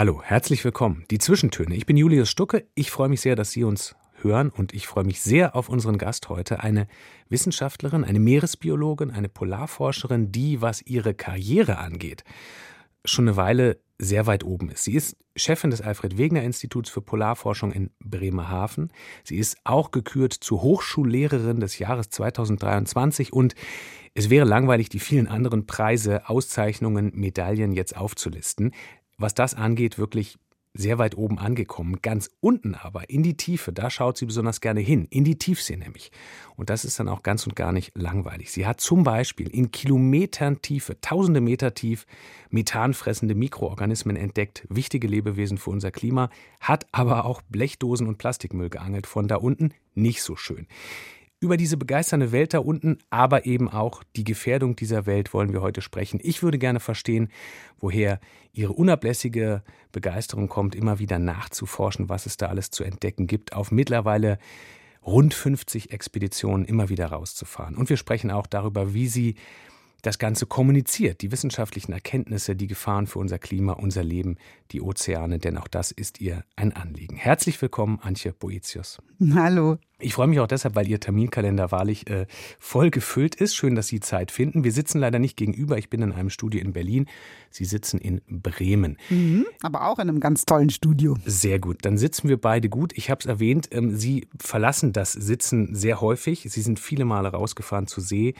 Hallo, herzlich willkommen. Die Zwischentöne. Ich bin Julius Stucke. Ich freue mich sehr, dass Sie uns hören und ich freue mich sehr auf unseren Gast heute, eine Wissenschaftlerin, eine Meeresbiologin, eine Polarforscherin, die, was ihre Karriere angeht, schon eine Weile sehr weit oben ist. Sie ist Chefin des Alfred Wegener Instituts für Polarforschung in Bremerhaven. Sie ist auch gekürt zur Hochschullehrerin des Jahres 2023 und es wäre langweilig, die vielen anderen Preise, Auszeichnungen, Medaillen jetzt aufzulisten was das angeht, wirklich sehr weit oben angekommen. Ganz unten aber, in die Tiefe, da schaut sie besonders gerne hin, in die Tiefsee nämlich. Und das ist dann auch ganz und gar nicht langweilig. Sie hat zum Beispiel in Kilometern Tiefe, tausende Meter tief, methanfressende Mikroorganismen entdeckt, wichtige Lebewesen für unser Klima, hat aber auch Blechdosen und Plastikmüll geangelt. Von da unten nicht so schön. Über diese begeisternde Welt da unten, aber eben auch die Gefährdung dieser Welt wollen wir heute sprechen. Ich würde gerne verstehen, woher Ihre unablässige Begeisterung kommt, immer wieder nachzuforschen, was es da alles zu entdecken gibt, auf mittlerweile rund 50 Expeditionen immer wieder rauszufahren. Und wir sprechen auch darüber, wie Sie das Ganze kommuniziert, die wissenschaftlichen Erkenntnisse, die Gefahren für unser Klima, unser Leben, die Ozeane, denn auch das ist ihr ein Anliegen. Herzlich willkommen, Antje Boetius. Hallo. Ich freue mich auch deshalb, weil Ihr Terminkalender wahrlich äh, voll gefüllt ist. Schön, dass Sie Zeit finden. Wir sitzen leider nicht gegenüber. Ich bin in einem Studio in Berlin. Sie sitzen in Bremen. Mhm, aber auch in einem ganz tollen Studio. Sehr gut. Dann sitzen wir beide gut. Ich habe es erwähnt, ähm, Sie verlassen das Sitzen sehr häufig. Sie sind viele Male rausgefahren zu See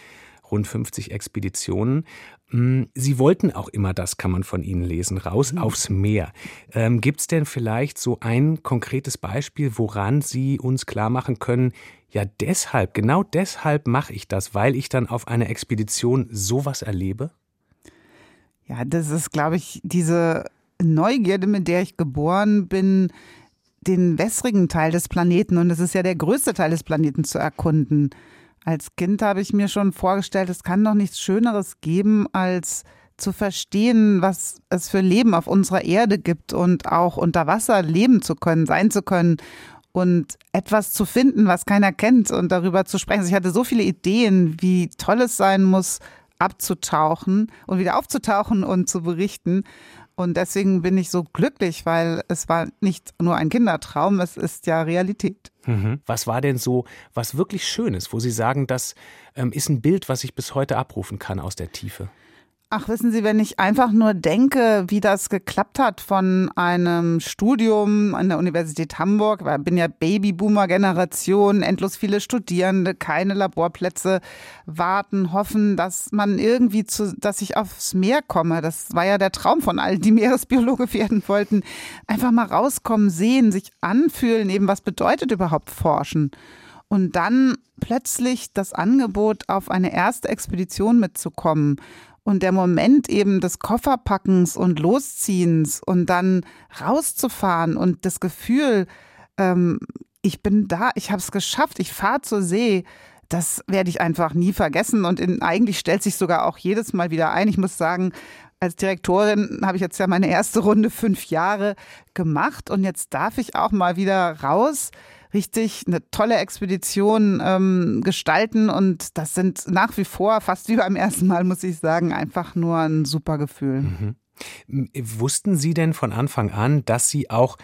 rund 50 Expeditionen. Mm, Sie wollten auch immer, das kann man von Ihnen lesen, raus mhm. aufs Meer. Ähm, Gibt es denn vielleicht so ein konkretes Beispiel, woran Sie uns klar machen können, ja deshalb, genau deshalb mache ich das, weil ich dann auf einer Expedition sowas erlebe? Ja, das ist, glaube ich, diese Neugierde, mit der ich geboren bin, den wässrigen Teil des Planeten, und das ist ja der größte Teil des Planeten, zu erkunden. Als Kind habe ich mir schon vorgestellt, es kann doch nichts Schöneres geben, als zu verstehen, was es für Leben auf unserer Erde gibt und auch unter Wasser leben zu können, sein zu können und etwas zu finden, was keiner kennt und darüber zu sprechen. Also ich hatte so viele Ideen, wie toll es sein muss, abzutauchen und wieder aufzutauchen und zu berichten. Und deswegen bin ich so glücklich, weil es war nicht nur ein Kindertraum, es ist ja Realität. Mhm. Was war denn so was wirklich Schönes, wo Sie sagen, das ähm, ist ein Bild, was ich bis heute abrufen kann aus der Tiefe? Ach, wissen Sie, wenn ich einfach nur denke, wie das geklappt hat von einem Studium an der Universität Hamburg, weil ich bin ja Babyboomer-Generation, endlos viele Studierende, keine Laborplätze, warten, hoffen, dass man irgendwie zu, dass ich aufs Meer komme. Das war ja der Traum von allen, die Meeresbiologe werden wollten. Einfach mal rauskommen, sehen, sich anfühlen, eben was bedeutet überhaupt Forschen. Und dann plötzlich das Angebot, auf eine erste Expedition mitzukommen und der Moment eben des Kofferpackens und Losziehens und dann rauszufahren und das Gefühl, ähm, ich bin da, ich habe es geschafft, ich fahre zur See, das werde ich einfach nie vergessen. Und in, eigentlich stellt sich sogar auch jedes Mal wieder ein. Ich muss sagen, als Direktorin habe ich jetzt ja meine erste Runde fünf Jahre gemacht und jetzt darf ich auch mal wieder raus richtig eine tolle Expedition ähm, gestalten. Und das sind nach wie vor, fast wie beim ersten Mal, muss ich sagen, einfach nur ein super Gefühl. Mhm. Wussten Sie denn von Anfang an, dass Sie auch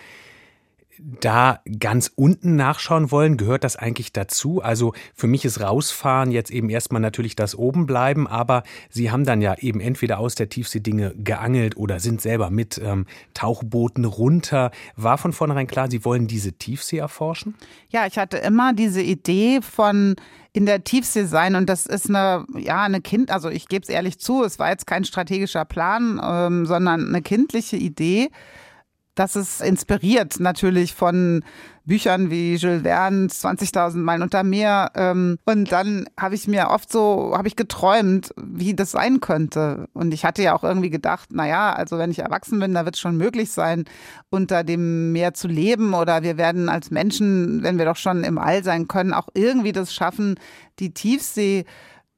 da ganz unten nachschauen wollen, gehört das eigentlich dazu? Also für mich ist rausfahren jetzt eben erstmal natürlich das oben bleiben, aber Sie haben dann ja eben entweder aus der Tiefsee Dinge geangelt oder sind selber mit ähm, Tauchbooten runter. War von vornherein klar, Sie wollen diese Tiefsee erforschen? Ja, ich hatte immer diese Idee von in der Tiefsee sein und das ist eine, ja, eine Kind, also ich gebe es ehrlich zu, es war jetzt kein strategischer Plan, ähm, sondern eine kindliche Idee das ist inspiriert natürlich von Büchern wie Jules Verne, 20.000 Meilen unter Meer. Ähm, und dann habe ich mir oft so, habe ich geträumt, wie das sein könnte. Und ich hatte ja auch irgendwie gedacht, na ja, also wenn ich erwachsen bin, da wird es schon möglich sein, unter dem Meer zu leben. Oder wir werden als Menschen, wenn wir doch schon im All sein können, auch irgendwie das schaffen, die Tiefsee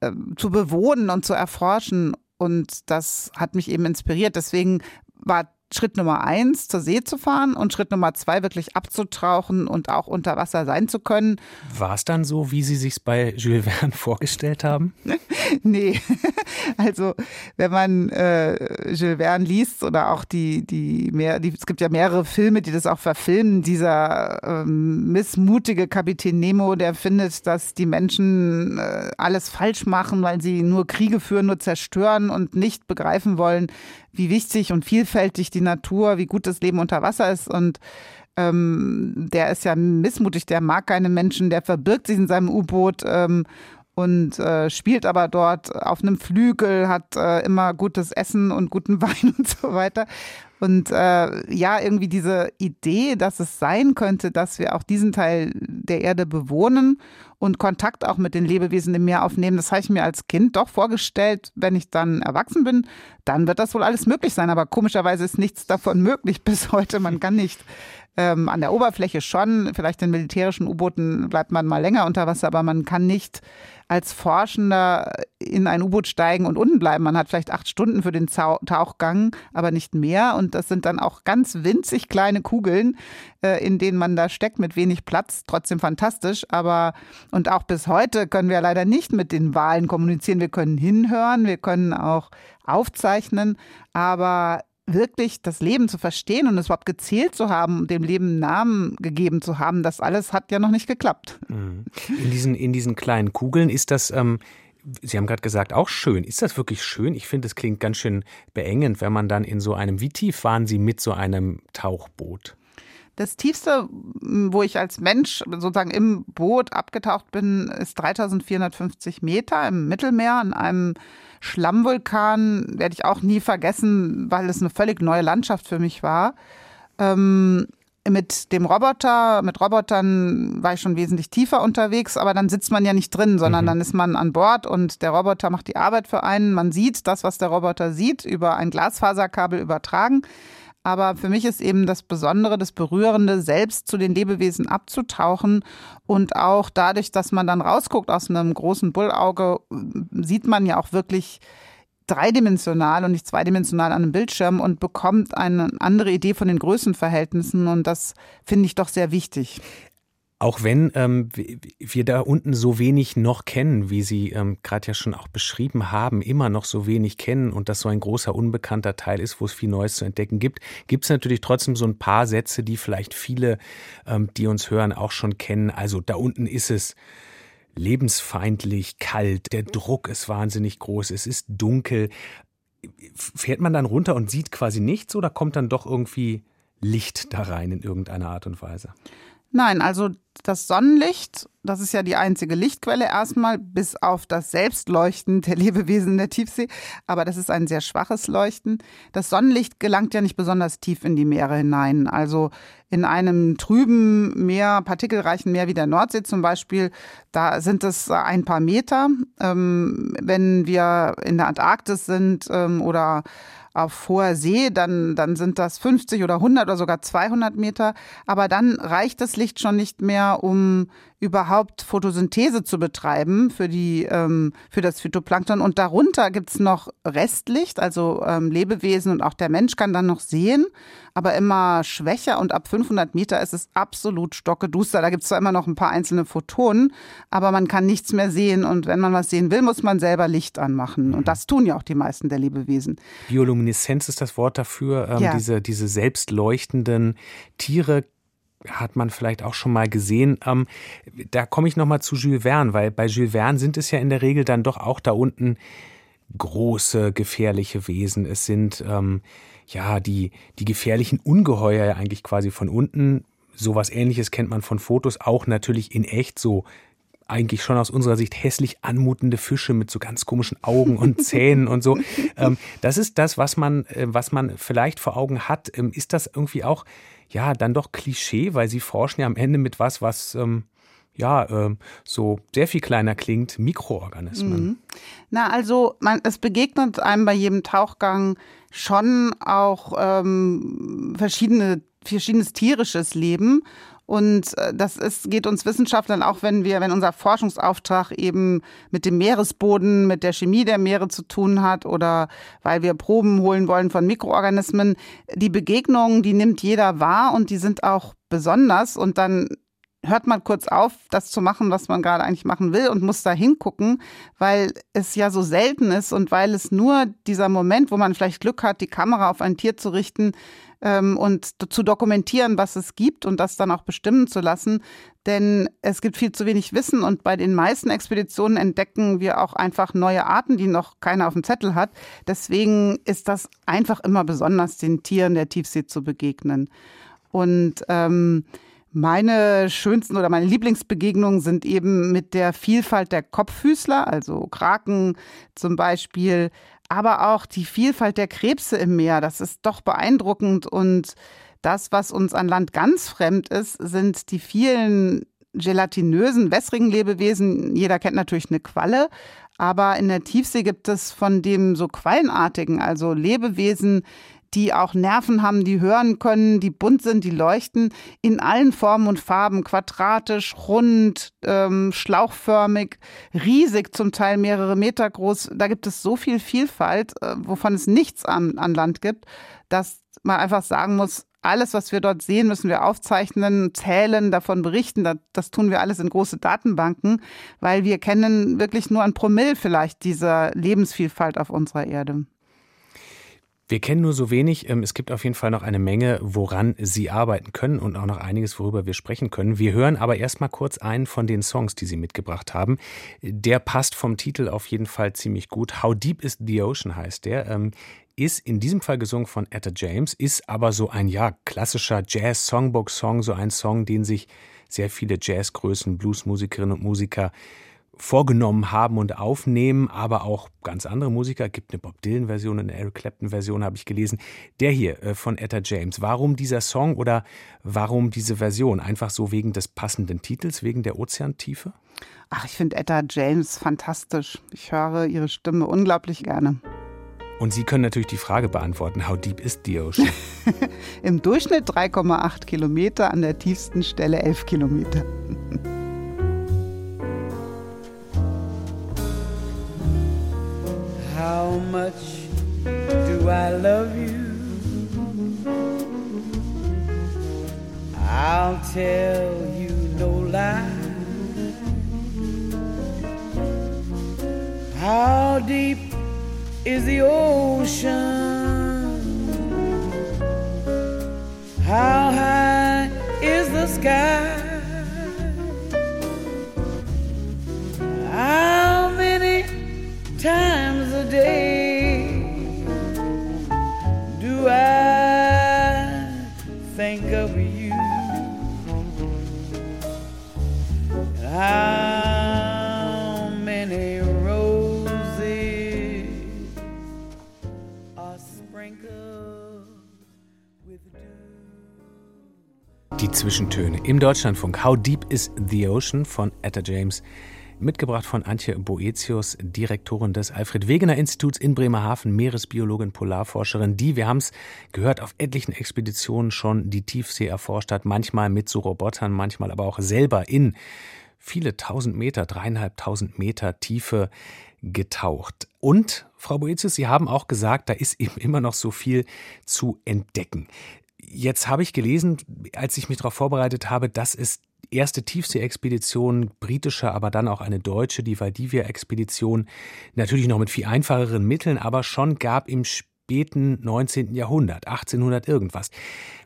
äh, zu bewohnen und zu erforschen. Und das hat mich eben inspiriert. Deswegen war Schritt Nummer eins, zur See zu fahren und Schritt Nummer zwei, wirklich abzutauchen und auch unter Wasser sein zu können. War es dann so, wie Sie sich bei Jules Verne vorgestellt haben? nee. Also, wenn man äh, Jules Verne liest oder auch die, die, mehr, die, es gibt ja mehrere Filme, die das auch verfilmen, dieser ähm, missmutige Kapitän Nemo, der findet, dass die Menschen äh, alles falsch machen, weil sie nur Kriege führen, nur zerstören und nicht begreifen wollen, wie wichtig und vielfältig die Natur, wie gut das Leben unter Wasser ist. Und ähm, der ist ja missmutig, der mag keine Menschen, der verbirgt sich in seinem U-Boot ähm, und äh, spielt aber dort auf einem Flügel, hat äh, immer gutes Essen und guten Wein und so weiter. Und äh, ja, irgendwie diese Idee, dass es sein könnte, dass wir auch diesen Teil der Erde bewohnen und Kontakt auch mit den Lebewesen im Meer aufnehmen, das habe ich mir als Kind doch vorgestellt. Wenn ich dann erwachsen bin, dann wird das wohl alles möglich sein. Aber komischerweise ist nichts davon möglich bis heute. Man kann nicht ähm, an der Oberfläche schon, vielleicht in militärischen U-Booten bleibt man mal länger unter Wasser, aber man kann nicht als Forschender in ein U-Boot steigen und unten bleiben. Man hat vielleicht acht Stunden für den Tauchgang, aber nicht mehr. Und das sind dann auch ganz winzig kleine Kugeln, äh, in denen man da steckt mit wenig Platz. Trotzdem fantastisch. Aber und auch bis heute können wir leider nicht mit den Wahlen kommunizieren. Wir können hinhören, wir können auch aufzeichnen, aber wirklich das Leben zu verstehen und es überhaupt gezählt zu haben, dem Leben Namen gegeben zu haben, das alles hat ja noch nicht geklappt. Mhm. In diesen, in diesen kleinen Kugeln ist das, ähm, Sie haben gerade gesagt, auch schön. Ist das wirklich schön? Ich finde, es klingt ganz schön beengend, wenn man dann in so einem, wie tief waren Sie mit so einem Tauchboot? Das tiefste, wo ich als Mensch sozusagen im Boot abgetaucht bin, ist 3450 Meter im Mittelmeer an einem Schlammvulkan werde ich auch nie vergessen, weil es eine völlig neue Landschaft für mich war. Ähm, mit dem Roboter, mit Robotern war ich schon wesentlich tiefer unterwegs, aber dann sitzt man ja nicht drin, sondern mhm. dann ist man an Bord und der Roboter macht die Arbeit für einen. Man sieht das, was der Roboter sieht, über ein Glasfaserkabel übertragen. Aber für mich ist eben das Besondere, das Berührende, selbst zu den Lebewesen abzutauchen und auch dadurch, dass man dann rausguckt aus einem großen Bullauge, sieht man ja auch wirklich dreidimensional und nicht zweidimensional an einem Bildschirm und bekommt eine andere Idee von den Größenverhältnissen und das finde ich doch sehr wichtig. Auch wenn ähm, wir da unten so wenig noch kennen, wie Sie ähm, gerade ja schon auch beschrieben haben, immer noch so wenig kennen und das so ein großer unbekannter Teil ist, wo es viel Neues zu entdecken gibt, gibt es natürlich trotzdem so ein paar Sätze, die vielleicht viele, ähm, die uns hören, auch schon kennen. Also da unten ist es lebensfeindlich, kalt, der Druck ist wahnsinnig groß, es ist dunkel. Fährt man dann runter und sieht quasi nichts oder kommt dann doch irgendwie Licht da rein in irgendeiner Art und Weise? Nein, also das Sonnenlicht, das ist ja die einzige Lichtquelle erstmal, bis auf das Selbstleuchten der Lebewesen in der Tiefsee. Aber das ist ein sehr schwaches Leuchten. Das Sonnenlicht gelangt ja nicht besonders tief in die Meere hinein. Also in einem trüben Meer, partikelreichen Meer wie der Nordsee zum Beispiel, da sind es ein paar Meter. Ähm, wenn wir in der Antarktis sind ähm, oder auf hoher See, dann, dann sind das 50 oder 100 oder sogar 200 Meter. Aber dann reicht das Licht schon nicht mehr, um überhaupt Photosynthese zu betreiben für, die, ähm, für das Phytoplankton. Und darunter gibt's noch Restlicht, also ähm, Lebewesen und auch der Mensch kann dann noch sehen, aber immer schwächer. Und ab 500 Meter ist es absolut stockeduster. Da gibt's zwar immer noch ein paar einzelne Photonen, aber man kann nichts mehr sehen. Und wenn man was sehen will, muss man selber Licht anmachen. Und das tun ja auch die meisten der Lebewesen. Biolumineszenz ist das Wort dafür. Ähm, ja. diese, diese selbstleuchtenden Tiere hat man vielleicht auch schon mal gesehen. Ähm, da komme ich nochmal zu Jules Verne, weil bei Jules Verne sind es ja in der Regel dann doch auch da unten große, gefährliche Wesen. Es sind ähm, ja die, die gefährlichen Ungeheuer ja eigentlich quasi von unten. Sowas ähnliches kennt man von Fotos, auch natürlich in echt so eigentlich schon aus unserer Sicht hässlich anmutende Fische mit so ganz komischen Augen und Zähnen und so. Ähm, das ist das, was man, äh, was man vielleicht vor Augen hat. Ähm, ist das irgendwie auch, ja, dann doch Klischee, weil Sie forschen ja am Ende mit was, was ähm, ja, äh, so sehr viel kleiner klingt, Mikroorganismen. Mhm. Na, also man, es begegnet einem bei jedem Tauchgang schon auch ähm, verschiedene, verschiedenes tierisches Leben. Und äh, das ist, geht uns Wissenschaftlern auch, wenn wir, wenn unser Forschungsauftrag eben mit dem Meeresboden, mit der Chemie der Meere zu tun hat oder weil wir Proben holen wollen von Mikroorganismen. Die Begegnungen, die nimmt jeder wahr und die sind auch besonders und dann hört man kurz auf, das zu machen, was man gerade eigentlich machen will und muss da hingucken, weil es ja so selten ist und weil es nur dieser Moment, wo man vielleicht Glück hat, die Kamera auf ein Tier zu richten ähm, und zu dokumentieren, was es gibt und das dann auch bestimmen zu lassen. Denn es gibt viel zu wenig Wissen und bei den meisten Expeditionen entdecken wir auch einfach neue Arten, die noch keiner auf dem Zettel hat. Deswegen ist das einfach immer besonders, den Tieren der Tiefsee zu begegnen. Und ähm, meine schönsten oder meine Lieblingsbegegnungen sind eben mit der Vielfalt der Kopffüßler, also Kraken zum Beispiel, aber auch die Vielfalt der Krebse im Meer. Das ist doch beeindruckend. Und das, was uns an Land ganz fremd ist, sind die vielen gelatinösen, wässrigen Lebewesen. Jeder kennt natürlich eine Qualle, aber in der Tiefsee gibt es von dem so quallenartigen, also Lebewesen, die auch Nerven haben, die hören können, die bunt sind, die leuchten in allen Formen und Farben, quadratisch, rund, ähm, schlauchförmig, riesig, zum Teil mehrere Meter groß. Da gibt es so viel Vielfalt, äh, wovon es nichts an, an Land gibt, dass man einfach sagen muss, alles, was wir dort sehen, müssen wir aufzeichnen, zählen, davon berichten. Das, tun wir alles in große Datenbanken, weil wir kennen wirklich nur ein Promille vielleicht dieser Lebensvielfalt auf unserer Erde. Wir kennen nur so wenig. Ähm, es gibt auf jeden Fall noch eine Menge, woran Sie arbeiten können und auch noch einiges, worüber wir sprechen können. Wir hören aber erstmal kurz einen von den Songs, die Sie mitgebracht haben. Der passt vom Titel auf jeden Fall ziemlich gut. How Deep is the Ocean heißt der. Ähm, ist in diesem Fall gesungen von Etta James, ist aber so ein ja klassischer Jazz-Songbook-Song, so ein Song, den sich sehr viele Jazzgrößen, Bluesmusikerinnen und Musiker vorgenommen haben und aufnehmen, aber auch ganz andere Musiker. Es gibt eine Bob Dylan-Version, eine Eric Clapton-Version, habe ich gelesen. Der hier äh, von Etta James. Warum dieser Song oder warum diese Version? Einfach so wegen des passenden Titels, wegen der Ozeantiefe? Ach, ich finde Etta James fantastisch. Ich höre ihre Stimme unglaublich gerne. Und Sie können natürlich die Frage beantworten, how deep is the ocean? Im Durchschnitt 3,8 Kilometer, an der tiefsten Stelle 11 Kilometer. How much do I love you? I'll tell you no lie. How deep is the ocean? How high is the sky? Many times? day do I think of you? How many roses are sprinkled with dew? Die Zwischentöne im Deutschlandfunk. How Deep is the Ocean von Etta James mitgebracht von Antje Boetius, Direktorin des Alfred Wegener Instituts in Bremerhaven, Meeresbiologin, Polarforscherin, die, wir haben es gehört, auf etlichen Expeditionen schon die Tiefsee erforscht hat, manchmal mit so Robotern, manchmal aber auch selber in viele tausend Meter, dreieinhalbtausend Meter Tiefe getaucht. Und, Frau Boetius, Sie haben auch gesagt, da ist eben immer noch so viel zu entdecken. Jetzt habe ich gelesen, als ich mich darauf vorbereitet habe, dass es erste Tiefsee-Expedition, britische, aber dann auch eine deutsche, die Valdivia-Expedition, natürlich noch mit viel einfacheren Mitteln, aber schon gab im späten 19. Jahrhundert, 1800 irgendwas.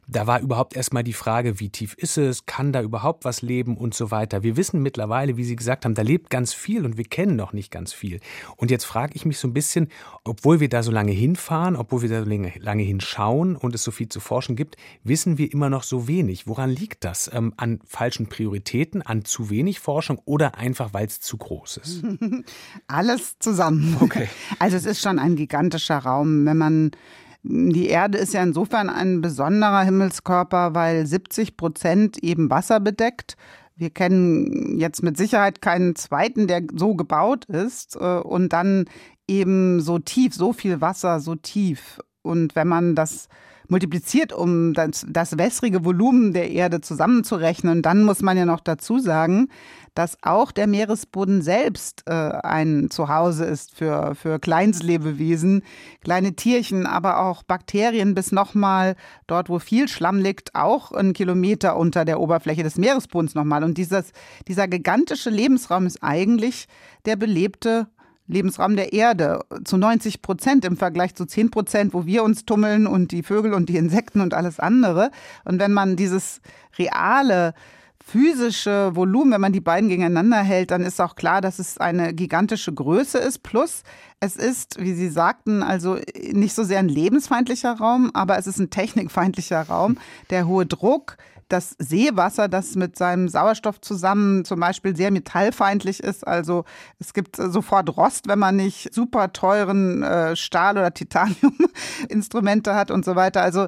Da war überhaupt erstmal die Frage, wie tief ist es, kann da überhaupt was leben und so weiter. Wir wissen mittlerweile, wie Sie gesagt haben, da lebt ganz viel und wir kennen noch nicht ganz viel. Und jetzt frage ich mich so ein bisschen, obwohl wir da so lange hinfahren, obwohl wir da so lange hinschauen und es so viel zu forschen gibt, wissen wir immer noch so wenig. Woran liegt das? Ähm, an falschen Prioritäten, an zu wenig Forschung oder einfach, weil es zu groß ist? Alles zusammen. Okay. Also es ist schon ein gigantischer Raum, wenn man die Erde ist ja insofern ein besonderer Himmelskörper, weil 70 Prozent eben Wasser bedeckt. Wir kennen jetzt mit Sicherheit keinen zweiten, der so gebaut ist äh, und dann eben so tief, so viel Wasser, so tief. Und wenn man das multipliziert, um das, das wässrige Volumen der Erde zusammenzurechnen, dann muss man ja noch dazu sagen, dass auch der Meeresboden selbst äh, ein Zuhause ist für, für Kleinstlebewesen, kleine Tierchen, aber auch Bakterien bis nochmal dort, wo viel Schlamm liegt, auch einen Kilometer unter der Oberfläche des Meeresbodens nochmal. Und dieses, dieser gigantische Lebensraum ist eigentlich der belebte Lebensraum der Erde zu 90 Prozent im Vergleich zu 10 Prozent, wo wir uns tummeln und die Vögel und die Insekten und alles andere. Und wenn man dieses reale physische Volumen, wenn man die beiden gegeneinander hält, dann ist auch klar, dass es eine gigantische Größe ist. Plus, es ist, wie Sie sagten, also nicht so sehr ein lebensfeindlicher Raum, aber es ist ein technikfeindlicher Raum. Der hohe Druck, das Seewasser, das mit seinem Sauerstoff zusammen zum Beispiel sehr metallfeindlich ist. Also es gibt sofort Rost, wenn man nicht super teuren äh, Stahl- oder Titanium-Instrumente hat und so weiter. Also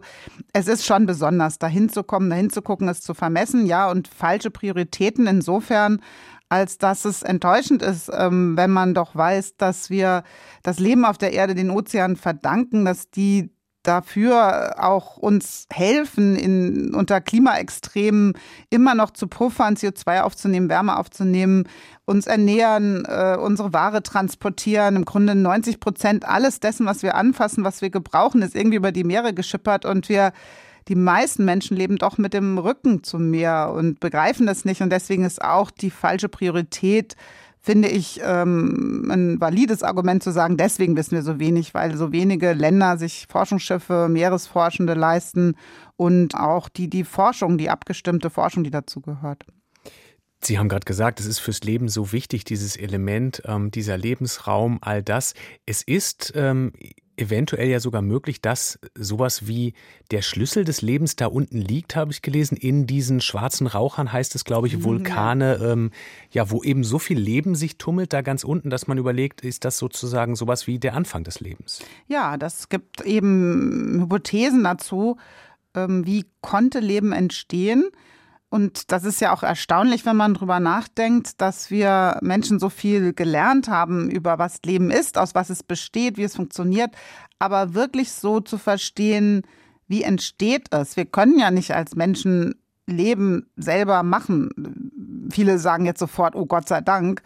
es ist schon besonders, dahin zu kommen, dahin zu gucken, es zu vermessen, ja, und falsche Prioritäten insofern, als dass es enttäuschend ist, ähm, wenn man doch weiß, dass wir das Leben auf der Erde den Ozeanen verdanken, dass die dafür auch uns helfen, in, unter Klimaextremen immer noch zu puffern, CO2 aufzunehmen, Wärme aufzunehmen, uns ernähren, äh, unsere Ware transportieren. Im Grunde 90 Prozent alles dessen, was wir anfassen, was wir gebrauchen, ist irgendwie über die Meere geschippert und wir die meisten Menschen leben doch mit dem Rücken zum Meer und begreifen das nicht. Und deswegen ist auch die falsche Priorität finde ich ähm, ein valides Argument zu sagen, deswegen wissen wir so wenig, weil so wenige Länder sich Forschungsschiffe, Meeresforschende leisten und auch die, die Forschung, die abgestimmte Forschung, die dazu gehört. Sie haben gerade gesagt, es ist fürs Leben so wichtig, dieses Element, ähm, dieser Lebensraum, all das. Es ist ähm, eventuell ja sogar möglich, dass sowas wie der Schlüssel des Lebens da unten liegt, habe ich gelesen. In diesen schwarzen Rauchern heißt es, glaube ich, mhm, Vulkane, ja. Ähm, ja, wo eben so viel Leben sich tummelt da ganz unten, dass man überlegt, ist das sozusagen sowas wie der Anfang des Lebens? Ja, das gibt eben Hypothesen dazu. Ähm, wie konnte Leben entstehen? Und das ist ja auch erstaunlich, wenn man drüber nachdenkt, dass wir Menschen so viel gelernt haben über was Leben ist, aus was es besteht, wie es funktioniert, aber wirklich so zu verstehen, wie entsteht es? Wir können ja nicht als Menschen Leben selber machen. Viele sagen jetzt sofort, oh Gott sei Dank.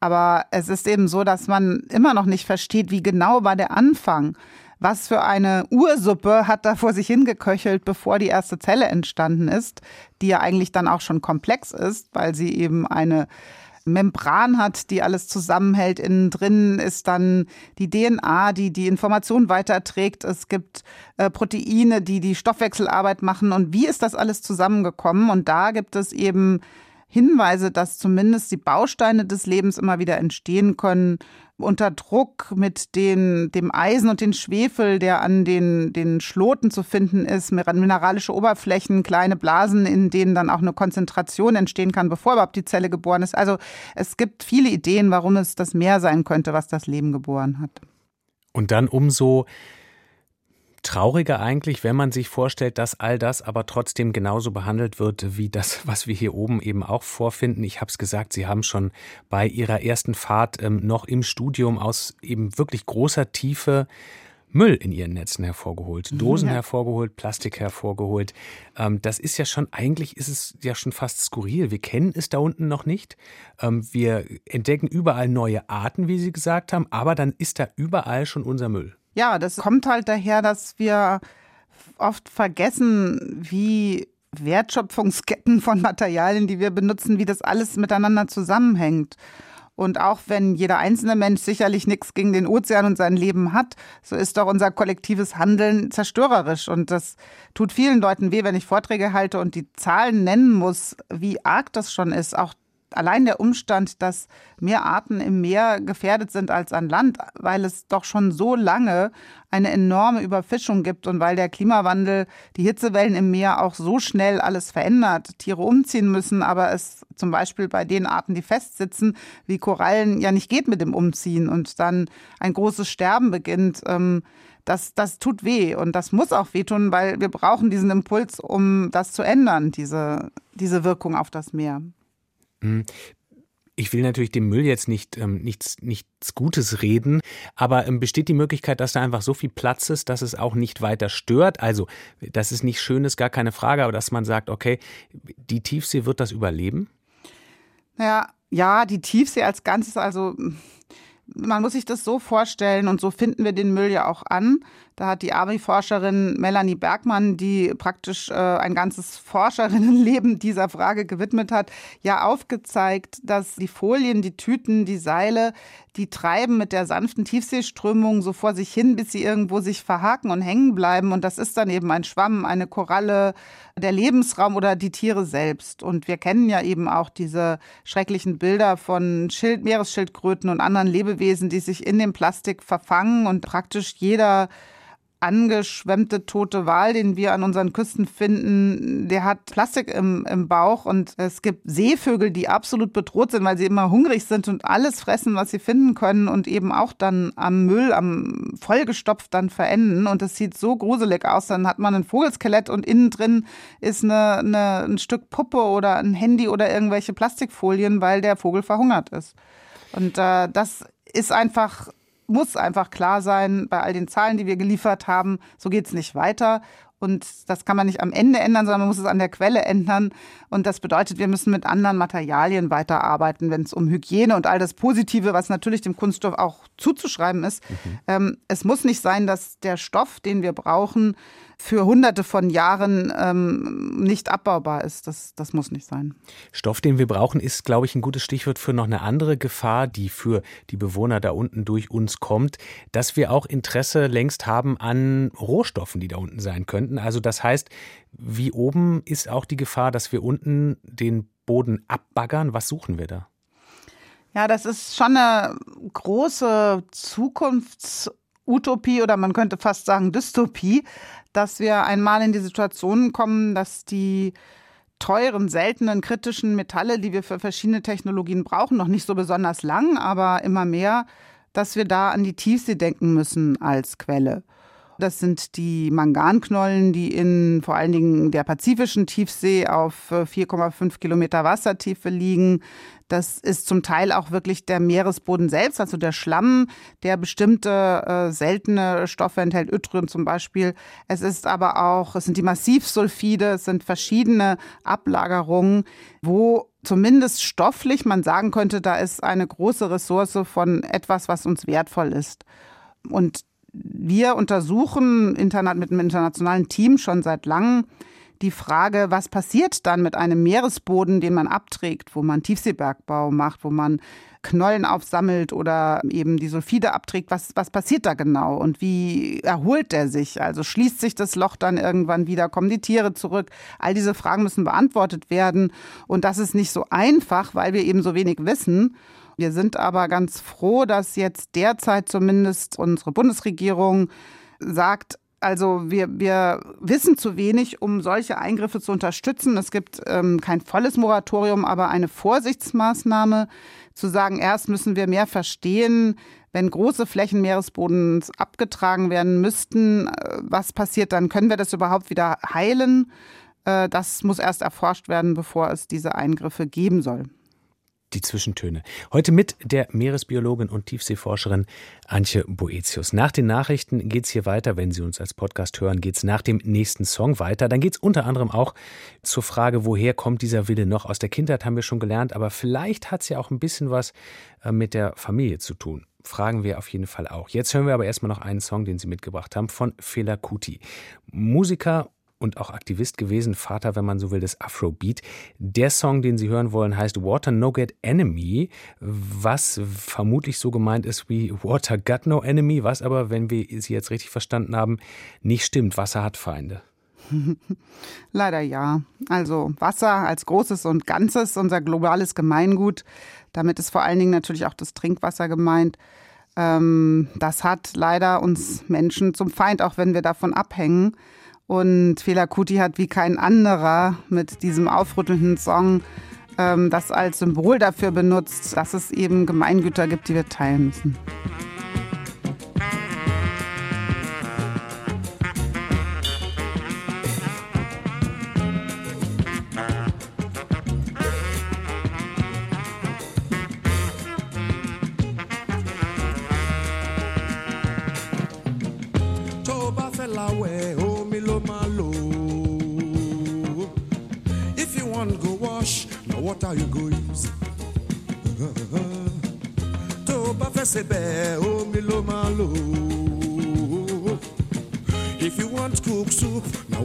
Aber es ist eben so, dass man immer noch nicht versteht, wie genau war der Anfang was für eine Ursuppe hat da vor sich hingeköchelt, bevor die erste Zelle entstanden ist, die ja eigentlich dann auch schon komplex ist, weil sie eben eine Membran hat, die alles zusammenhält. Innen drin ist dann die DNA, die die Information weiterträgt. Es gibt äh, Proteine, die die Stoffwechselarbeit machen. Und wie ist das alles zusammengekommen? Und da gibt es eben Hinweise, dass zumindest die Bausteine des Lebens immer wieder entstehen können unter Druck mit den, dem Eisen und den Schwefel, der an den, den Schloten zu finden ist, mineralische Oberflächen, kleine Blasen, in denen dann auch eine Konzentration entstehen kann, bevor überhaupt die Zelle geboren ist. Also es gibt viele Ideen, warum es das Meer sein könnte, was das Leben geboren hat. Und dann umso trauriger eigentlich, wenn man sich vorstellt, dass all das aber trotzdem genauso behandelt wird wie das, was wir hier oben eben auch vorfinden. Ich habe es gesagt, Sie haben schon bei Ihrer ersten Fahrt ähm, noch im Studium aus eben wirklich großer Tiefe Müll in ihren Netzen hervorgeholt, mhm, Dosen ja. hervorgeholt, Plastik hervorgeholt. Ähm, das ist ja schon, eigentlich ist es ja schon fast skurril. Wir kennen es da unten noch nicht. Ähm, wir entdecken überall neue Arten, wie Sie gesagt haben, aber dann ist da überall schon unser Müll. Ja, das kommt halt daher, dass wir oft vergessen, wie Wertschöpfungsketten von Materialien, die wir benutzen, wie das alles miteinander zusammenhängt. Und auch wenn jeder einzelne Mensch sicherlich nichts gegen den Ozean und sein Leben hat, so ist doch unser kollektives Handeln zerstörerisch. Und das tut vielen Leuten weh, wenn ich Vorträge halte und die Zahlen nennen muss, wie arg das schon ist. Auch allein der Umstand, dass mehr Arten im Meer gefährdet sind als an Land, weil es doch schon so lange eine enorme Überfischung gibt und weil der Klimawandel die Hitzewellen im Meer auch so schnell alles verändert, Tiere umziehen müssen, aber es zum Beispiel bei den Arten, die festsitzen, wie Korallen, ja nicht geht mit dem Umziehen und dann ein großes Sterben beginnt. Ähm, das, das tut weh und das muss auch wehtun, weil wir brauchen diesen Impuls, um das zu ändern, diese, diese Wirkung auf das Meer. Hm. Ich will natürlich dem Müll jetzt nicht ähm, nichts, nichts Gutes reden, aber ähm, besteht die Möglichkeit, dass da einfach so viel Platz ist, dass es auch nicht weiter stört? Also, dass es nicht schön ist, gar keine Frage, aber dass man sagt, okay, die Tiefsee wird das überleben? Naja, ja, die Tiefsee als Ganzes, also man muss sich das so vorstellen und so finden wir den Müll ja auch an. Da hat die Army-Forscherin Melanie Bergmann, die praktisch äh, ein ganzes Forscherinnenleben dieser Frage gewidmet hat, ja aufgezeigt, dass die Folien, die Tüten, die Seile, die treiben mit der sanften Tiefseeströmung so vor sich hin, bis sie irgendwo sich verhaken und hängen bleiben. Und das ist dann eben ein Schwamm, eine Koralle, der Lebensraum oder die Tiere selbst. Und wir kennen ja eben auch diese schrecklichen Bilder von Schild, Meeresschildkröten und anderen Lebewesen, die sich in dem Plastik verfangen und praktisch jeder angeschwemmte tote Wal, den wir an unseren Küsten finden, der hat Plastik im, im Bauch und es gibt Seevögel, die absolut bedroht sind, weil sie immer hungrig sind und alles fressen, was sie finden können und eben auch dann am Müll, am vollgestopft dann verenden und das sieht so gruselig aus. Dann hat man ein Vogelskelett und innen drin ist eine, eine, ein Stück Puppe oder ein Handy oder irgendwelche Plastikfolien, weil der Vogel verhungert ist. Und äh, das ist einfach muss einfach klar sein, bei all den Zahlen, die wir geliefert haben, so geht es nicht weiter. Und das kann man nicht am Ende ändern, sondern man muss es an der Quelle ändern. Und das bedeutet, wir müssen mit anderen Materialien weiterarbeiten, wenn es um Hygiene und all das Positive, was natürlich dem Kunststoff auch zuzuschreiben ist. Mhm. Ähm, es muss nicht sein, dass der Stoff, den wir brauchen, für hunderte von Jahren ähm, nicht abbaubar ist. Das, das muss nicht sein. Stoff, den wir brauchen, ist, glaube ich, ein gutes Stichwort für noch eine andere Gefahr, die für die Bewohner da unten durch uns kommt, dass wir auch Interesse längst haben an Rohstoffen, die da unten sein könnten. Also das heißt, wie oben ist auch die Gefahr, dass wir unten den Boden abbaggern. Was suchen wir da? Ja, das ist schon eine große Zukunftsutopie oder man könnte fast sagen Dystopie, dass wir einmal in die Situation kommen, dass die teuren, seltenen, kritischen Metalle, die wir für verschiedene Technologien brauchen, noch nicht so besonders lang, aber immer mehr, dass wir da an die Tiefsee denken müssen als Quelle. Das sind die Manganknollen, die in vor allen Dingen der pazifischen Tiefsee auf 4,5 äh, Kilometer Wassertiefe liegen. Das ist zum Teil auch wirklich der Meeresboden selbst, also der Schlamm, der bestimmte äh, seltene Stoffe enthält, Yttrium zum Beispiel. Es ist aber auch, es sind die Massivsulfide, es sind verschiedene Ablagerungen, wo zumindest stofflich man sagen könnte, da ist eine große Ressource von etwas, was uns wertvoll ist. Und wir untersuchen mit einem internationalen Team schon seit langem die Frage, was passiert dann mit einem Meeresboden, den man abträgt, wo man Tiefseebergbau macht, wo man Knollen aufsammelt oder eben die Sulfide abträgt. Was, was passiert da genau und wie erholt der sich? Also schließt sich das Loch dann irgendwann wieder? Kommen die Tiere zurück? All diese Fragen müssen beantwortet werden. Und das ist nicht so einfach, weil wir eben so wenig wissen. Wir sind aber ganz froh, dass jetzt derzeit zumindest unsere Bundesregierung sagt, also wir, wir wissen zu wenig, um solche Eingriffe zu unterstützen. Es gibt ähm, kein volles Moratorium, aber eine Vorsichtsmaßnahme zu sagen, erst müssen wir mehr verstehen, wenn große Flächen Meeresbodens abgetragen werden müssten, äh, was passiert dann? Können wir das überhaupt wieder heilen? Äh, das muss erst erforscht werden, bevor es diese Eingriffe geben soll die Zwischentöne. Heute mit der Meeresbiologin und Tiefseeforscherin Antje Boetius. Nach den Nachrichten geht es hier weiter. Wenn Sie uns als Podcast hören, geht es nach dem nächsten Song weiter. Dann geht es unter anderem auch zur Frage, woher kommt dieser Wille noch? Aus der Kindheit haben wir schon gelernt, aber vielleicht hat es ja auch ein bisschen was äh, mit der Familie zu tun. Fragen wir auf jeden Fall auch. Jetzt hören wir aber erstmal noch einen Song, den Sie mitgebracht haben, von Fela Kuti. Musiker und auch Aktivist gewesen, Vater, wenn man so will, des Afrobeat. Der Song, den Sie hören wollen, heißt Water No Get Enemy, was vermutlich so gemeint ist wie Water Got No Enemy, was aber, wenn wir Sie jetzt richtig verstanden haben, nicht stimmt. Wasser hat Feinde. Leider ja. Also Wasser als großes und ganzes, unser globales Gemeingut. Damit ist vor allen Dingen natürlich auch das Trinkwasser gemeint. Ähm, das hat leider uns Menschen zum Feind, auch wenn wir davon abhängen. Und Fela Kuti hat wie kein anderer mit diesem aufrüttelnden Song ähm, das als Symbol dafür benutzt, dass es eben Gemeingüter gibt, die wir teilen müssen.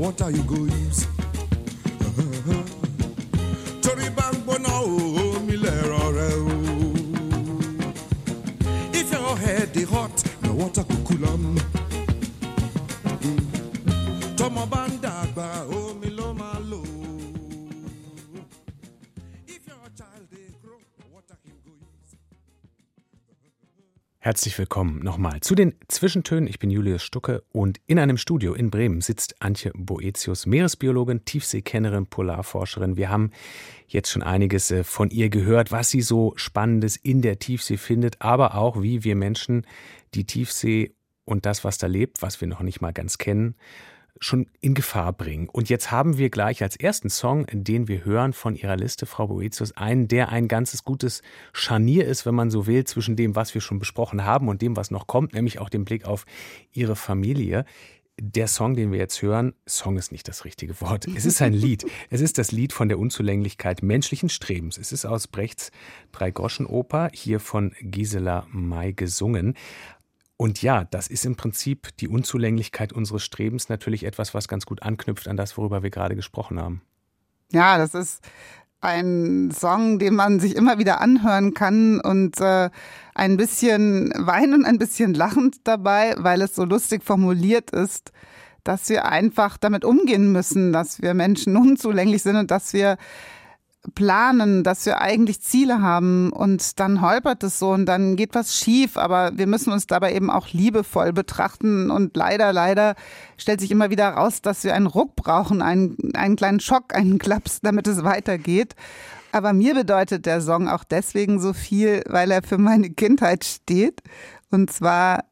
Water you go use. Herzlich willkommen nochmal zu den Zwischentönen. Ich bin Julius Stucke und in einem Studio in Bremen sitzt Antje Boetius, Meeresbiologin, Tiefseekennerin, Polarforscherin. Wir haben jetzt schon einiges äh, von ihr gehört, was sie so Spannendes in der Tiefsee findet, aber auch wie wir Menschen die Tiefsee und das, was da lebt, was wir noch nicht mal ganz kennen, schon in Gefahr bringen. Und jetzt haben wir gleich als ersten Song, den wir hören von Ihrer Liste, Frau Boetius, einen, der ein ganzes gutes Scharnier ist, wenn man so will, zwischen dem, was wir schon besprochen haben und dem, was noch kommt, nämlich auch dem Blick auf Ihre Familie. Der Song, den wir jetzt hören, Song ist nicht das richtige Wort. Es ist ein Lied. Es ist das Lied von der Unzulänglichkeit menschlichen Strebens. Es ist aus Brechts Dreigroschenoper, hier von Gisela May gesungen. Und ja, das ist im Prinzip die Unzulänglichkeit unseres Strebens natürlich etwas, was ganz gut anknüpft an das, worüber wir gerade gesprochen haben. Ja, das ist ein Song, den man sich immer wieder anhören kann und äh, ein bisschen weinen und ein bisschen lachend dabei, weil es so lustig formuliert ist, dass wir einfach damit umgehen müssen, dass wir Menschen unzulänglich sind und dass wir planen, dass wir eigentlich Ziele haben und dann holpert es so und dann geht was schief, aber wir müssen uns dabei eben auch liebevoll betrachten und leider, leider stellt sich immer wieder raus, dass wir einen Ruck brauchen, einen, einen kleinen Schock, einen Klaps, damit es weitergeht. Aber mir bedeutet der Song auch deswegen so viel, weil er für meine Kindheit steht. Und zwar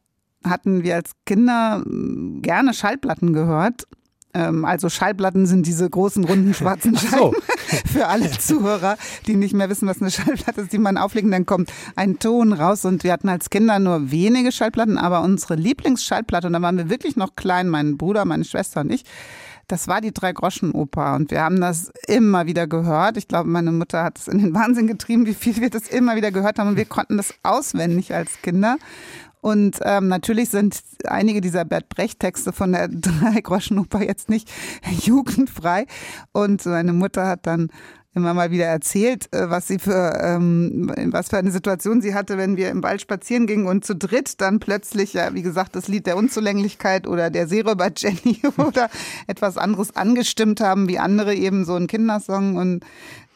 hatten wir als Kinder gerne Schallplatten gehört also Schallplatten sind diese großen runden schwarzen Scheiben so. für alle Zuhörer, die nicht mehr wissen, was eine Schallplatte ist, die man auflegen, dann kommt ein Ton raus und wir hatten als Kinder nur wenige Schallplatten, aber unsere Lieblingsschallplatte, und da waren wir wirklich noch klein, mein Bruder, meine Schwester und ich, das war die Drei-Groschen-Oper und wir haben das immer wieder gehört. Ich glaube, meine Mutter hat es in den Wahnsinn getrieben, wie viel wir das immer wieder gehört haben und wir konnten das auswendig als Kinder. Und ähm, natürlich sind einige dieser Bert Brecht-Texte von der Drei-Groschen-Oper jetzt nicht jugendfrei. Und meine Mutter hat dann immer mal wieder erzählt, äh, was sie für ähm, was für eine Situation sie hatte, wenn wir im Wald spazieren gingen und zu dritt dann plötzlich, ja, wie gesagt, das Lied der Unzulänglichkeit oder der Seeräuber Jenny oder etwas anderes angestimmt haben, wie andere eben so ein Kindersong und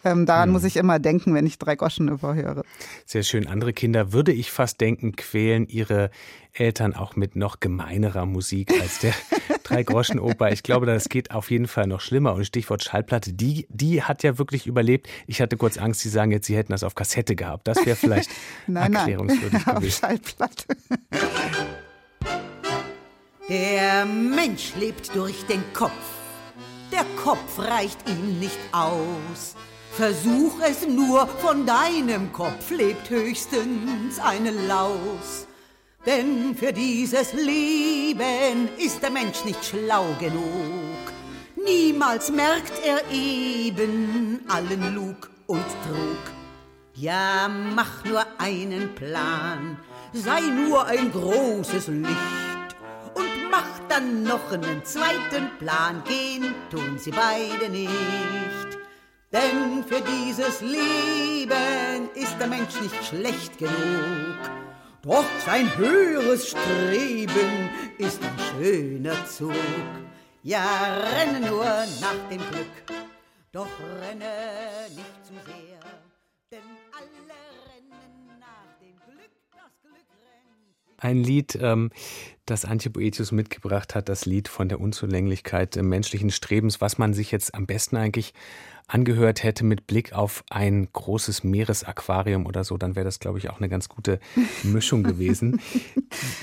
ähm, daran hm. muss ich immer denken, wenn ich drei Groschen überhöre. Sehr schön. Andere Kinder, würde ich fast denken, quälen ihre Eltern auch mit noch gemeinerer Musik als der Drei-Groschen-Oper. Ich glaube, das geht auf jeden Fall noch schlimmer. Und Stichwort Schallplatte, die, die hat ja wirklich überlebt. Ich hatte kurz Angst, Sie sagen jetzt, Sie hätten das auf Kassette gehabt. Das wäre vielleicht nein, erklärungswürdig nein, gewesen. Auf Schallplatte. Der Mensch lebt durch den Kopf. Der Kopf reicht ihm nicht aus. Versuch es nur, von deinem Kopf lebt höchstens eine Laus. Denn für dieses Leben ist der Mensch nicht schlau genug. Niemals merkt er eben allen Lug und Trug. Ja, mach nur einen Plan, sei nur ein großes Licht und mach dann noch einen zweiten Plan gehen, tun sie beide nicht. Denn für dieses Leben ist der Mensch nicht schlecht genug. Doch sein höheres Streben ist ein schöner Zug. Ja, renne nur nach dem Glück, doch renne nicht zu sehr, denn alle rennen nach dem Glück, das Glück rennt. Ein Lied, ähm, das Antje Boetius mitgebracht hat, das Lied von der Unzulänglichkeit menschlichen Strebens, was man sich jetzt am besten eigentlich angehört hätte mit Blick auf ein großes Meeresaquarium oder so, dann wäre das, glaube ich, auch eine ganz gute Mischung gewesen.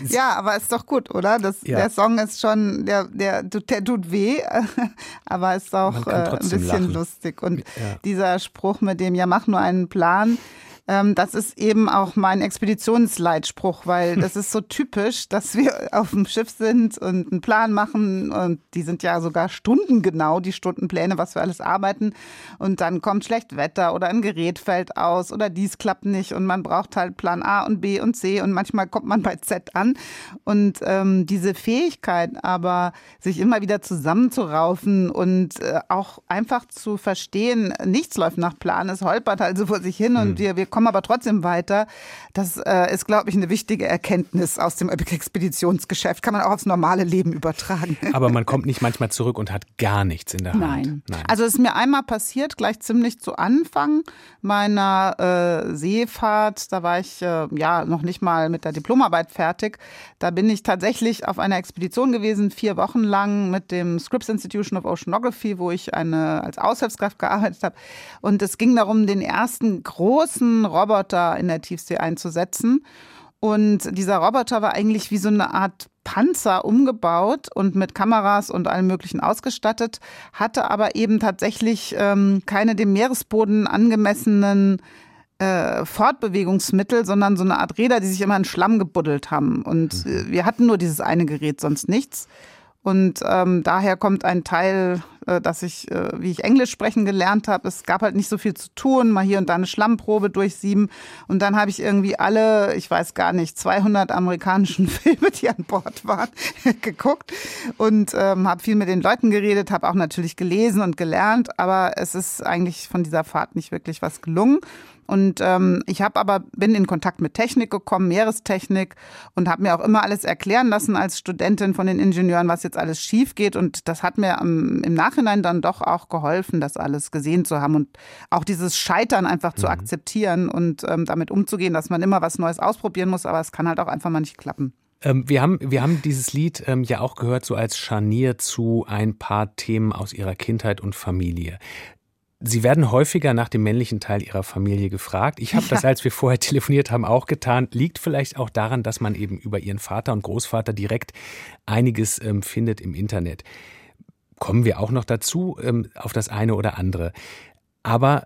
ja, aber ist doch gut, oder? Das, ja. Der Song ist schon, der, der, der tut weh, aber ist auch äh, ein bisschen lachen. lustig. Und ja. dieser Spruch mit dem, ja, mach nur einen Plan, ähm, das ist eben auch mein Expeditionsleitspruch, weil das ist so typisch, dass wir auf dem Schiff sind und einen Plan machen und die sind ja sogar stundengenau, die Stundenpläne, was wir alles arbeiten und dann kommt schlecht Wetter oder ein Gerät fällt aus oder dies klappt nicht und man braucht halt Plan A und B und C und manchmal kommt man bei Z an und ähm, diese Fähigkeit aber sich immer wieder zusammenzuraufen und äh, auch einfach zu verstehen, nichts läuft nach Plan, es holpert also vor sich hin und hm. wir, wir kommen aber trotzdem weiter. Das äh, ist, glaube ich, eine wichtige Erkenntnis aus dem Expeditionsgeschäft. Kann man auch aufs normale Leben übertragen. Aber man kommt nicht manchmal zurück und hat gar nichts in der Hand. Nein. Nein. Also es ist mir einmal passiert, gleich ziemlich zu Anfang meiner äh, Seefahrt. Da war ich äh, ja noch nicht mal mit der Diplomarbeit fertig. Da bin ich tatsächlich auf einer Expedition gewesen, vier Wochen lang mit dem Scripps Institution of Oceanography, wo ich eine als Aushilfskraft gearbeitet habe. Und es ging darum, den ersten großen Roboter in der Tiefsee einzusetzen. Und dieser Roboter war eigentlich wie so eine Art Panzer umgebaut und mit Kameras und allem Möglichen ausgestattet, hatte aber eben tatsächlich ähm, keine dem Meeresboden angemessenen äh, Fortbewegungsmittel, sondern so eine Art Räder, die sich immer in Schlamm gebuddelt haben. Und äh, wir hatten nur dieses eine Gerät, sonst nichts. Und ähm, daher kommt ein Teil, äh, dass ich, äh, wie ich Englisch sprechen gelernt habe. Es gab halt nicht so viel zu tun, mal hier und da eine Schlammprobe durchsieben. Und dann habe ich irgendwie alle, ich weiß gar nicht, 200 amerikanischen Filme, die an Bord waren, geguckt und ähm, habe viel mit den Leuten geredet, habe auch natürlich gelesen und gelernt. Aber es ist eigentlich von dieser Fahrt nicht wirklich was gelungen. Und ähm, ich habe aber bin in Kontakt mit Technik gekommen, Meerestechnik und habe mir auch immer alles erklären lassen als Studentin von den Ingenieuren, was jetzt alles schief geht. Und das hat mir ähm, im Nachhinein dann doch auch geholfen, das alles gesehen zu haben und auch dieses Scheitern einfach zu mhm. akzeptieren und ähm, damit umzugehen, dass man immer was Neues ausprobieren muss, aber es kann halt auch einfach mal nicht klappen. Ähm, wir, haben, wir haben dieses Lied ähm, ja auch gehört, so als Scharnier zu ein paar Themen aus ihrer Kindheit und Familie. Sie werden häufiger nach dem männlichen Teil Ihrer Familie gefragt. Ich habe das, als wir vorher telefoniert haben, auch getan. Liegt vielleicht auch daran, dass man eben über Ihren Vater und Großvater direkt einiges ähm, findet im Internet. Kommen wir auch noch dazu, ähm, auf das eine oder andere. Aber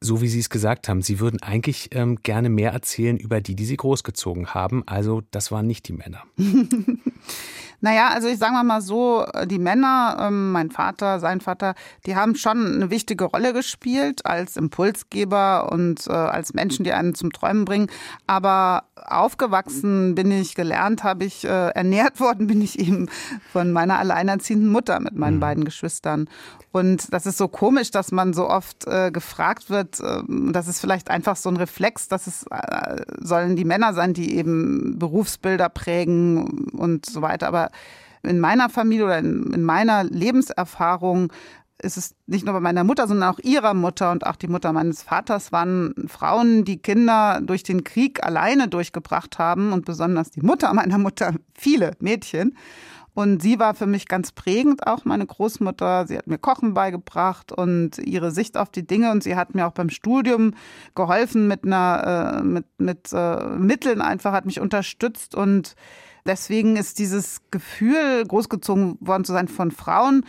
so wie Sie es gesagt haben, Sie würden eigentlich ähm, gerne mehr erzählen über die, die Sie großgezogen haben. Also das waren nicht die Männer. Naja, also ich sage mal so, die Männer, ähm, mein Vater, sein Vater, die haben schon eine wichtige Rolle gespielt als Impulsgeber und äh, als Menschen, die einen zum Träumen bringen. Aber aufgewachsen bin ich, gelernt habe ich, äh, ernährt worden bin ich eben von meiner alleinerziehenden Mutter mit meinen mhm. beiden Geschwistern. Und das ist so komisch, dass man so oft äh, gefragt wird, äh, das ist vielleicht einfach so ein Reflex, dass es äh, sollen die Männer sein, die eben Berufsbilder prägen und so weiter. Aber in meiner Familie oder in, in meiner Lebenserfahrung ist es nicht nur bei meiner Mutter, sondern auch ihrer Mutter und auch die Mutter meines Vaters waren Frauen, die Kinder durch den Krieg alleine durchgebracht haben und besonders die Mutter meiner Mutter viele Mädchen. Und sie war für mich ganz prägend, auch meine Großmutter. Sie hat mir Kochen beigebracht und ihre Sicht auf die Dinge. Und sie hat mir auch beim Studium geholfen mit einer, äh, mit, mit äh, Mitteln einfach, hat mich unterstützt. Und deswegen ist dieses Gefühl, großgezogen worden zu sein von Frauen,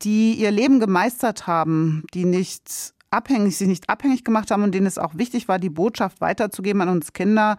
die ihr Leben gemeistert haben, die nicht abhängig, sich nicht abhängig gemacht haben und denen es auch wichtig war, die Botschaft weiterzugeben an uns Kinder,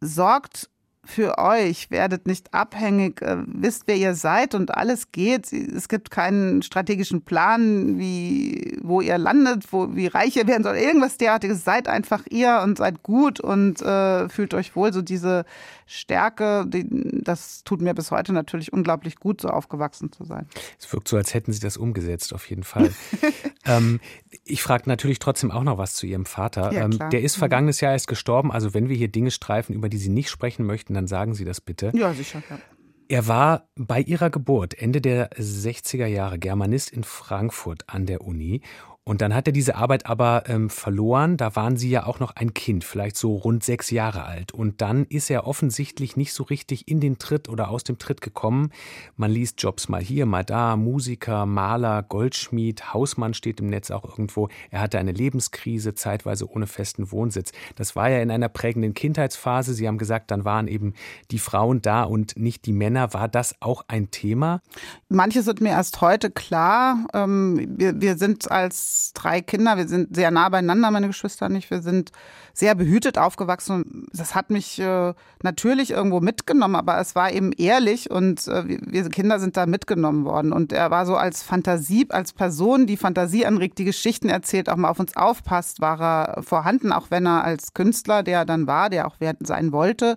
sorgt für euch, werdet nicht abhängig, äh, wisst, wer ihr seid und alles geht. Es gibt keinen strategischen Plan, wie, wo ihr landet, wo, wie reich ihr werden soll, irgendwas derartiges. Seid einfach ihr und seid gut und äh, fühlt euch wohl. So diese Stärke, die, das tut mir bis heute natürlich unglaublich gut, so aufgewachsen zu sein. Es wirkt so, als hätten Sie das umgesetzt, auf jeden Fall. ähm, ich frage natürlich trotzdem auch noch was zu Ihrem Vater. Ja, ähm, der ist vergangenes Jahr erst gestorben. Also wenn wir hier Dinge streifen, über die Sie nicht sprechen möchten, dann sagen Sie das bitte. Ja, sicher. Ja. Er war bei ihrer Geburt Ende der 60er Jahre Germanist in Frankfurt an der Uni und dann hat er diese Arbeit aber ähm, verloren. Da waren sie ja auch noch ein Kind, vielleicht so rund sechs Jahre alt. Und dann ist er offensichtlich nicht so richtig in den Tritt oder aus dem Tritt gekommen. Man liest Jobs mal hier, mal da, Musiker, Maler, Goldschmied, Hausmann steht im Netz auch irgendwo. Er hatte eine Lebenskrise, zeitweise ohne festen Wohnsitz. Das war ja in einer prägenden Kindheitsphase. Sie haben gesagt, dann waren eben die Frauen da und nicht die Männer. War das auch ein Thema? Manches wird mir erst heute klar. Ähm, wir, wir sind als drei Kinder. Wir sind sehr nah beieinander, meine Geschwister und ich. Wir sind sehr behütet aufgewachsen. Das hat mich äh, natürlich irgendwo mitgenommen, aber es war eben ehrlich und äh, wir Kinder sind da mitgenommen worden. Und er war so als Fantasie, als Person, die Fantasie anregt, die Geschichten erzählt, auch mal auf uns aufpasst, war er vorhanden, auch wenn er als Künstler, der er dann war, der auch sein wollte,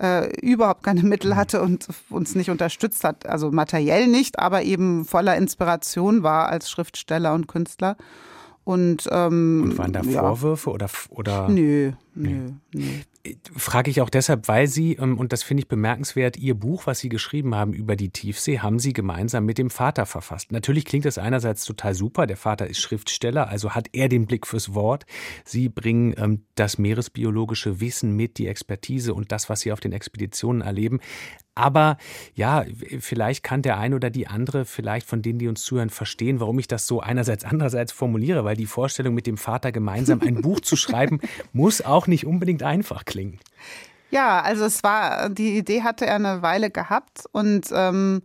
äh, überhaupt keine Mittel hatte und uns nicht unterstützt hat. Also materiell nicht, aber eben voller Inspiration war als Schriftsteller und Künstler. Und, ähm, und waren da Vorwürfe ja. oder, oder? Nö, nö, nö. Frage ich auch deshalb, weil Sie, ähm, und das finde ich bemerkenswert, Ihr Buch, was Sie geschrieben haben über die Tiefsee, haben Sie gemeinsam mit dem Vater verfasst. Natürlich klingt das einerseits total super. Der Vater ist Schriftsteller, also hat er den Blick fürs Wort. Sie bringen ähm, das meeresbiologische Wissen mit, die Expertise und das, was Sie auf den Expeditionen erleben. Aber ja, vielleicht kann der eine oder die andere, vielleicht von denen, die uns zuhören, verstehen, warum ich das so einerseits, andererseits formuliere, weil die Vorstellung, mit dem Vater gemeinsam ein Buch zu schreiben, muss auch nicht unbedingt einfach klingen. Ja, also es war, die Idee hatte er eine Weile gehabt und ähm,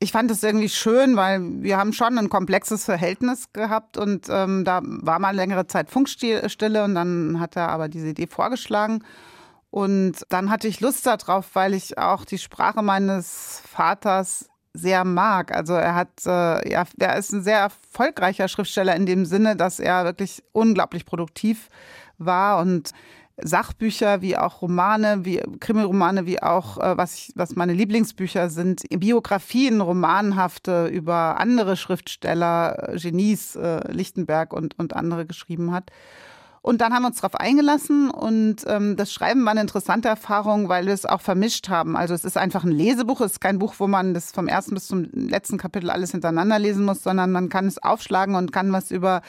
ich fand es irgendwie schön, weil wir haben schon ein komplexes Verhältnis gehabt und ähm, da war mal längere Zeit Funkstille und dann hat er aber diese Idee vorgeschlagen. Und dann hatte ich Lust darauf, weil ich auch die Sprache meines Vaters sehr mag. Also er hat, äh, ja, er ist ein sehr erfolgreicher Schriftsteller in dem Sinne, dass er wirklich unglaublich produktiv war und Sachbücher wie auch Romane, wie Krimiromane, wie auch äh, was ich, was meine Lieblingsbücher sind, Biografien, romanhafte über andere Schriftsteller, Genies, äh, Lichtenberg und und andere geschrieben hat. Und dann haben wir uns darauf eingelassen und ähm, das Schreiben war eine interessante Erfahrung, weil wir es auch vermischt haben. Also es ist einfach ein Lesebuch, es ist kein Buch, wo man das vom ersten bis zum letzten Kapitel alles hintereinander lesen muss, sondern man kann es aufschlagen und kann was über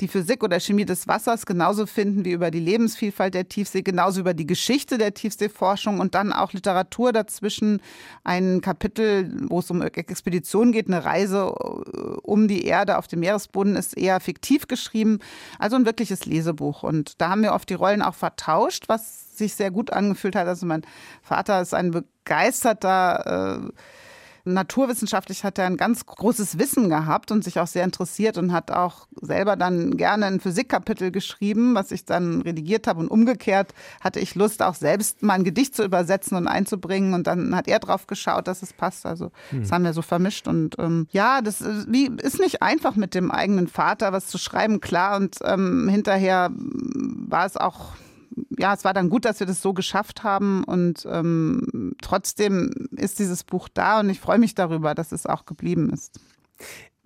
die Physik oder Chemie des Wassers genauso finden wie über die Lebensvielfalt der Tiefsee, genauso über die Geschichte der Tiefseeforschung und dann auch Literatur dazwischen. Ein Kapitel, wo es um Expeditionen geht, eine Reise äh, um die Erde auf dem Meeresboden ist eher fiktiv geschrieben, also ein wirkliches Lesebuch. Und da haben wir oft die Rollen auch vertauscht, was sich sehr gut angefühlt hat. Also mein Vater ist ein begeisterter äh, naturwissenschaftlich hat er ein ganz großes Wissen gehabt und sich auch sehr interessiert und hat auch selber dann gerne ein Physikkapitel geschrieben, was ich dann redigiert habe. Und umgekehrt hatte ich Lust, auch selbst mal ein Gedicht zu übersetzen und einzubringen. Und dann hat er drauf geschaut, dass es passt. Also das haben wir so vermischt. Und ähm, ja, das ist, wie, ist nicht einfach mit dem eigenen Vater was zu schreiben, klar. Und ähm, hinterher war es auch ja, es war dann gut, dass wir das so geschafft haben und ähm, trotzdem ist dieses Buch da und ich freue mich darüber, dass es auch geblieben ist.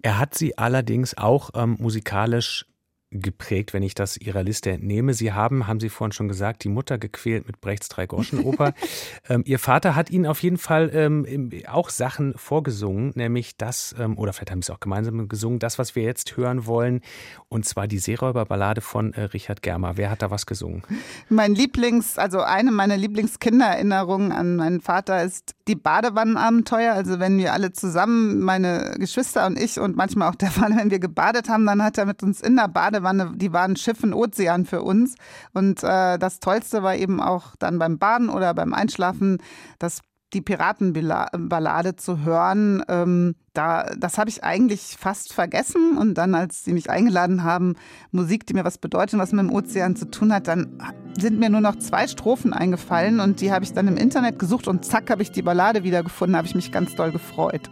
Er hat sie allerdings auch ähm, musikalisch geprägt, wenn ich das Ihrer Liste entnehme. Sie haben, haben Sie vorhin schon gesagt, die Mutter gequält mit Brechts Dreigroschenoper. ähm, Ihr Vater hat Ihnen auf jeden Fall ähm, auch Sachen vorgesungen, nämlich das, ähm, oder vielleicht haben Sie es auch gemeinsam gesungen, das, was wir jetzt hören wollen, und zwar die Seeräuberballade von äh, Richard Germer. Wer hat da was gesungen? Mein Lieblings, also eine meiner Lieblingskindererinnerungen an meinen Vater ist die Badewannenabenteuer. Also wenn wir alle zusammen, meine Geschwister und ich und manchmal auch der Vater, wenn wir gebadet haben, dann hat er mit uns in der Bade Badewanne, die waren Schiff und Ozean für uns. Und äh, das Tollste war eben auch dann beim Baden oder beim Einschlafen, das die Piratenballade zu hören, ähm, da, das habe ich eigentlich fast vergessen. Und dann, als sie mich eingeladen haben, Musik, die mir was bedeutet, was mit dem Ozean zu tun hat, dann sind mir nur noch zwei Strophen eingefallen und die habe ich dann im Internet gesucht und zack habe ich die Ballade wiedergefunden, habe ich mich ganz doll gefreut.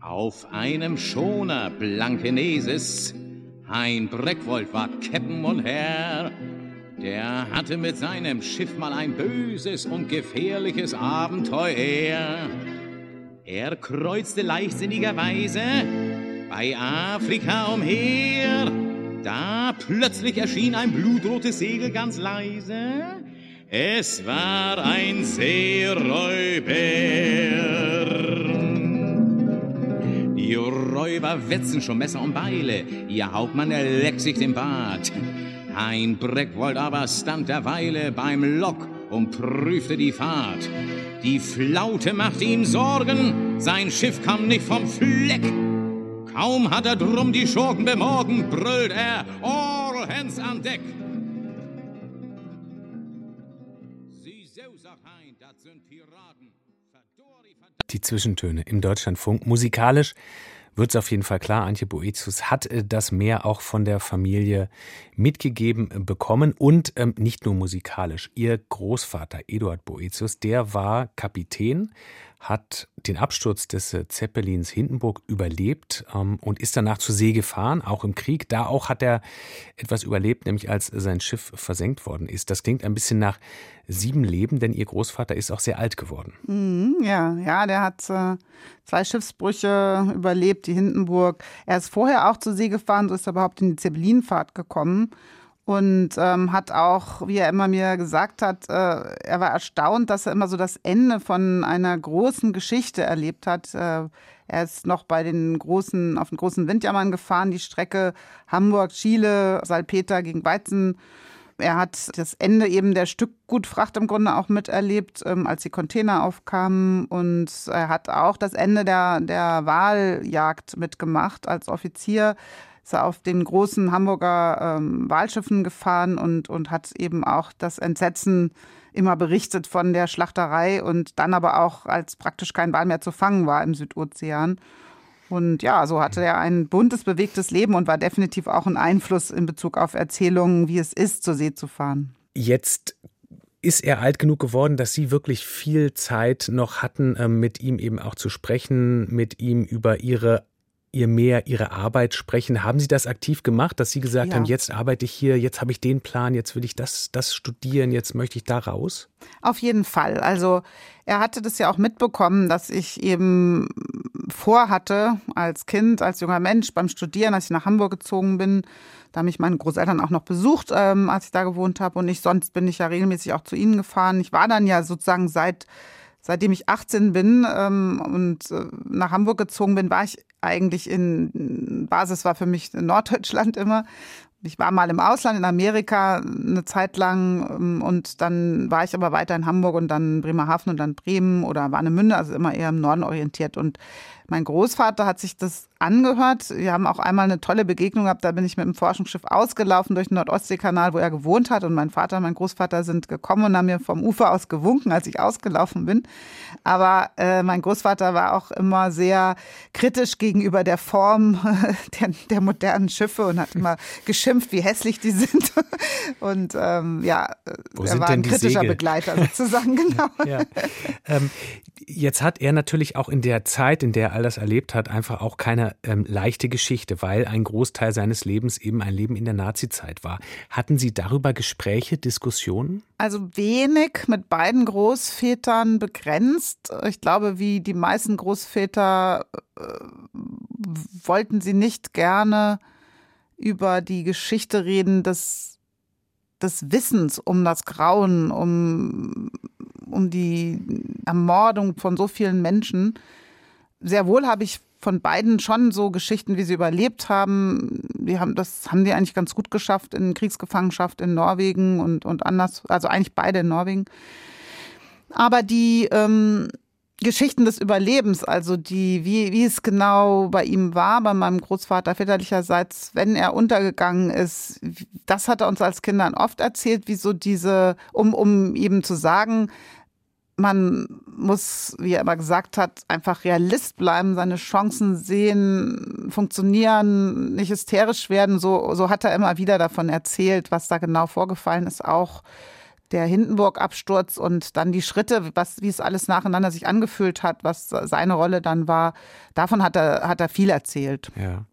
Auf einem Schoner Blankeneses, ein Breckwold war Keppen und Herr. Der hatte mit seinem Schiff mal ein böses und gefährliches Abenteuer. Er kreuzte leichtsinnigerweise bei Afrika umher. Da plötzlich erschien ein blutrotes Segel ganz leise. Es war ein Seeräuber. Die Räuber wetzen schon Messer und Beile, ihr Hauptmann leckt sich den Bart. Ein Breckwold aber stand derweile beim Lok und prüfte die Fahrt. Die Flaute machte ihm Sorgen, sein Schiff kam nicht vom Fleck. Kaum hat er drum die Schurken bemorgen, brüllt er, all hands an Deck. Die Zwischentöne im Deutschlandfunk. Musikalisch wird es auf jeden Fall klar, Antje Boetius hat äh, das mehr auch von der Familie mitgegeben äh, bekommen und ähm, nicht nur musikalisch. Ihr Großvater Eduard Boetius, der war Kapitän, hat den Absturz des äh, Zeppelins Hindenburg überlebt ähm, und ist danach zur See gefahren, auch im Krieg. Da auch hat er etwas überlebt, nämlich als sein Schiff versenkt worden ist. Das klingt ein bisschen nach sieben Leben, denn ihr Großvater ist auch sehr alt geworden. Mhm, ja, ja, der hat äh, zwei Schiffsbrüche überlebt, die Hindenburg. Er ist vorher auch zur See gefahren, so ist er überhaupt in die Zeppelinfahrt gekommen und ähm, hat auch, wie er immer mir gesagt hat, äh, er war erstaunt, dass er immer so das Ende von einer großen Geschichte erlebt hat. Äh, er ist noch bei den großen, auf den großen Windjammern gefahren, die Strecke Hamburg, Chile, Salpeter gegen Weizen. Er hat das Ende eben der Stückgutfracht im Grunde auch miterlebt, ähm, als die Container aufkamen. Und er hat auch das Ende der, der Wahljagd mitgemacht als Offizier ist er auf den großen Hamburger ähm, Walschiffen gefahren und, und hat eben auch das Entsetzen immer berichtet von der Schlachterei und dann aber auch, als praktisch kein Wal mehr zu fangen war im Südozean. Und ja, so hatte er ein buntes, bewegtes Leben und war definitiv auch ein Einfluss in Bezug auf Erzählungen, wie es ist, zur See zu fahren. Jetzt ist er alt genug geworden, dass Sie wirklich viel Zeit noch hatten, ähm, mit ihm eben auch zu sprechen, mit ihm über Ihre ihr mehr Ihre Arbeit sprechen. Haben Sie das aktiv gemacht, dass Sie gesagt ja. haben, jetzt arbeite ich hier, jetzt habe ich den Plan, jetzt will ich das, das studieren, jetzt möchte ich da raus? Auf jeden Fall. Also er hatte das ja auch mitbekommen, dass ich eben vorhatte, als Kind, als junger Mensch beim Studieren, als ich nach Hamburg gezogen bin, da haben mich meine Großeltern auch noch besucht, ähm, als ich da gewohnt habe. Und ich sonst bin ich ja regelmäßig auch zu ihnen gefahren. Ich war dann ja sozusagen seit seitdem ich 18 bin ähm, und äh, nach Hamburg gezogen bin, war ich eigentlich in Basis war für mich Norddeutschland immer. Ich war mal im Ausland in Amerika eine Zeit lang ähm, und dann war ich aber weiter in Hamburg und dann Bremerhaven und dann Bremen oder Warnemünde, also immer eher im Norden orientiert. Und mein Großvater hat sich das angehört. Wir haben auch einmal eine tolle Begegnung gehabt. Da bin ich mit dem Forschungsschiff ausgelaufen durch den Nordostseekanal, wo er gewohnt hat. Und mein Vater und mein Großvater sind gekommen und haben mir vom Ufer aus gewunken, als ich ausgelaufen bin. Aber äh, mein Großvater war auch immer sehr kritisch gegenüber der Form der, der modernen Schiffe und hat immer geschimpft, wie hässlich die sind. Und ähm, ja, wo er war ein kritischer Segel? Begleiter sozusagen, genau. ja. ähm, jetzt hat er natürlich auch in der Zeit, in der er all das erlebt hat, einfach auch keine ähm, leichte Geschichte, weil ein Großteil seines Lebens eben ein Leben in der Nazizeit war. Hatten Sie darüber Gespräche, Diskussionen? Also wenig mit beiden Großvätern begrenzt. Ich glaube, wie die meisten Großväter äh, wollten sie nicht gerne über die Geschichte reden des, des Wissens um das Grauen, um, um die Ermordung von so vielen Menschen sehr wohl habe ich von beiden schon so Geschichten, wie sie überlebt haben. Die haben das haben die eigentlich ganz gut geschafft in Kriegsgefangenschaft in Norwegen und, und anders, also eigentlich beide in Norwegen. Aber die ähm, Geschichten des Überlebens, also die, wie, wie es genau bei ihm war, bei meinem Großvater väterlicherseits, wenn er untergegangen ist, das hat er uns als Kindern oft erzählt, wie so diese, um, um eben zu sagen, man muss, wie er immer gesagt hat, einfach Realist bleiben, seine Chancen sehen, funktionieren, nicht hysterisch werden. So, so hat er immer wieder davon erzählt, was da genau vorgefallen ist, auch der Hindenburg-Absturz und dann die Schritte, was, wie es alles nacheinander sich angefühlt hat, was seine Rolle dann war, davon hat er, hat er viel erzählt. Ja.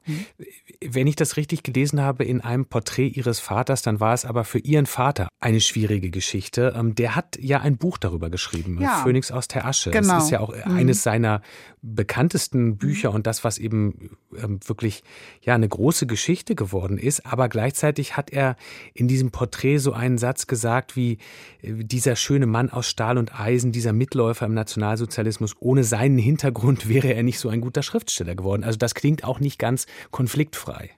Wenn ich das richtig gelesen habe in einem Porträt Ihres Vaters, dann war es aber für Ihren Vater eine schwierige Geschichte. Ähm, der hat ja ein Buch darüber geschrieben, Ja. Phönix aus der Asche. Genau. Das ist ja auch Mhm. eines seiner bekanntesten Bücher und das, was eben ähm, wirklich ja eine große Geschichte geworden ist. Aber gleichzeitig hat er in diesem Porträt so einen Satz gesagt wie äh, dieser schöne Mann aus Stahl und Eisen, dieser Mitläufer im Nationalsozialismus, ohne seinen Hintergrund wäre er nicht so ein guter Schriftsteller geworden. Also das klingt auch nicht ganz konfliktfrei.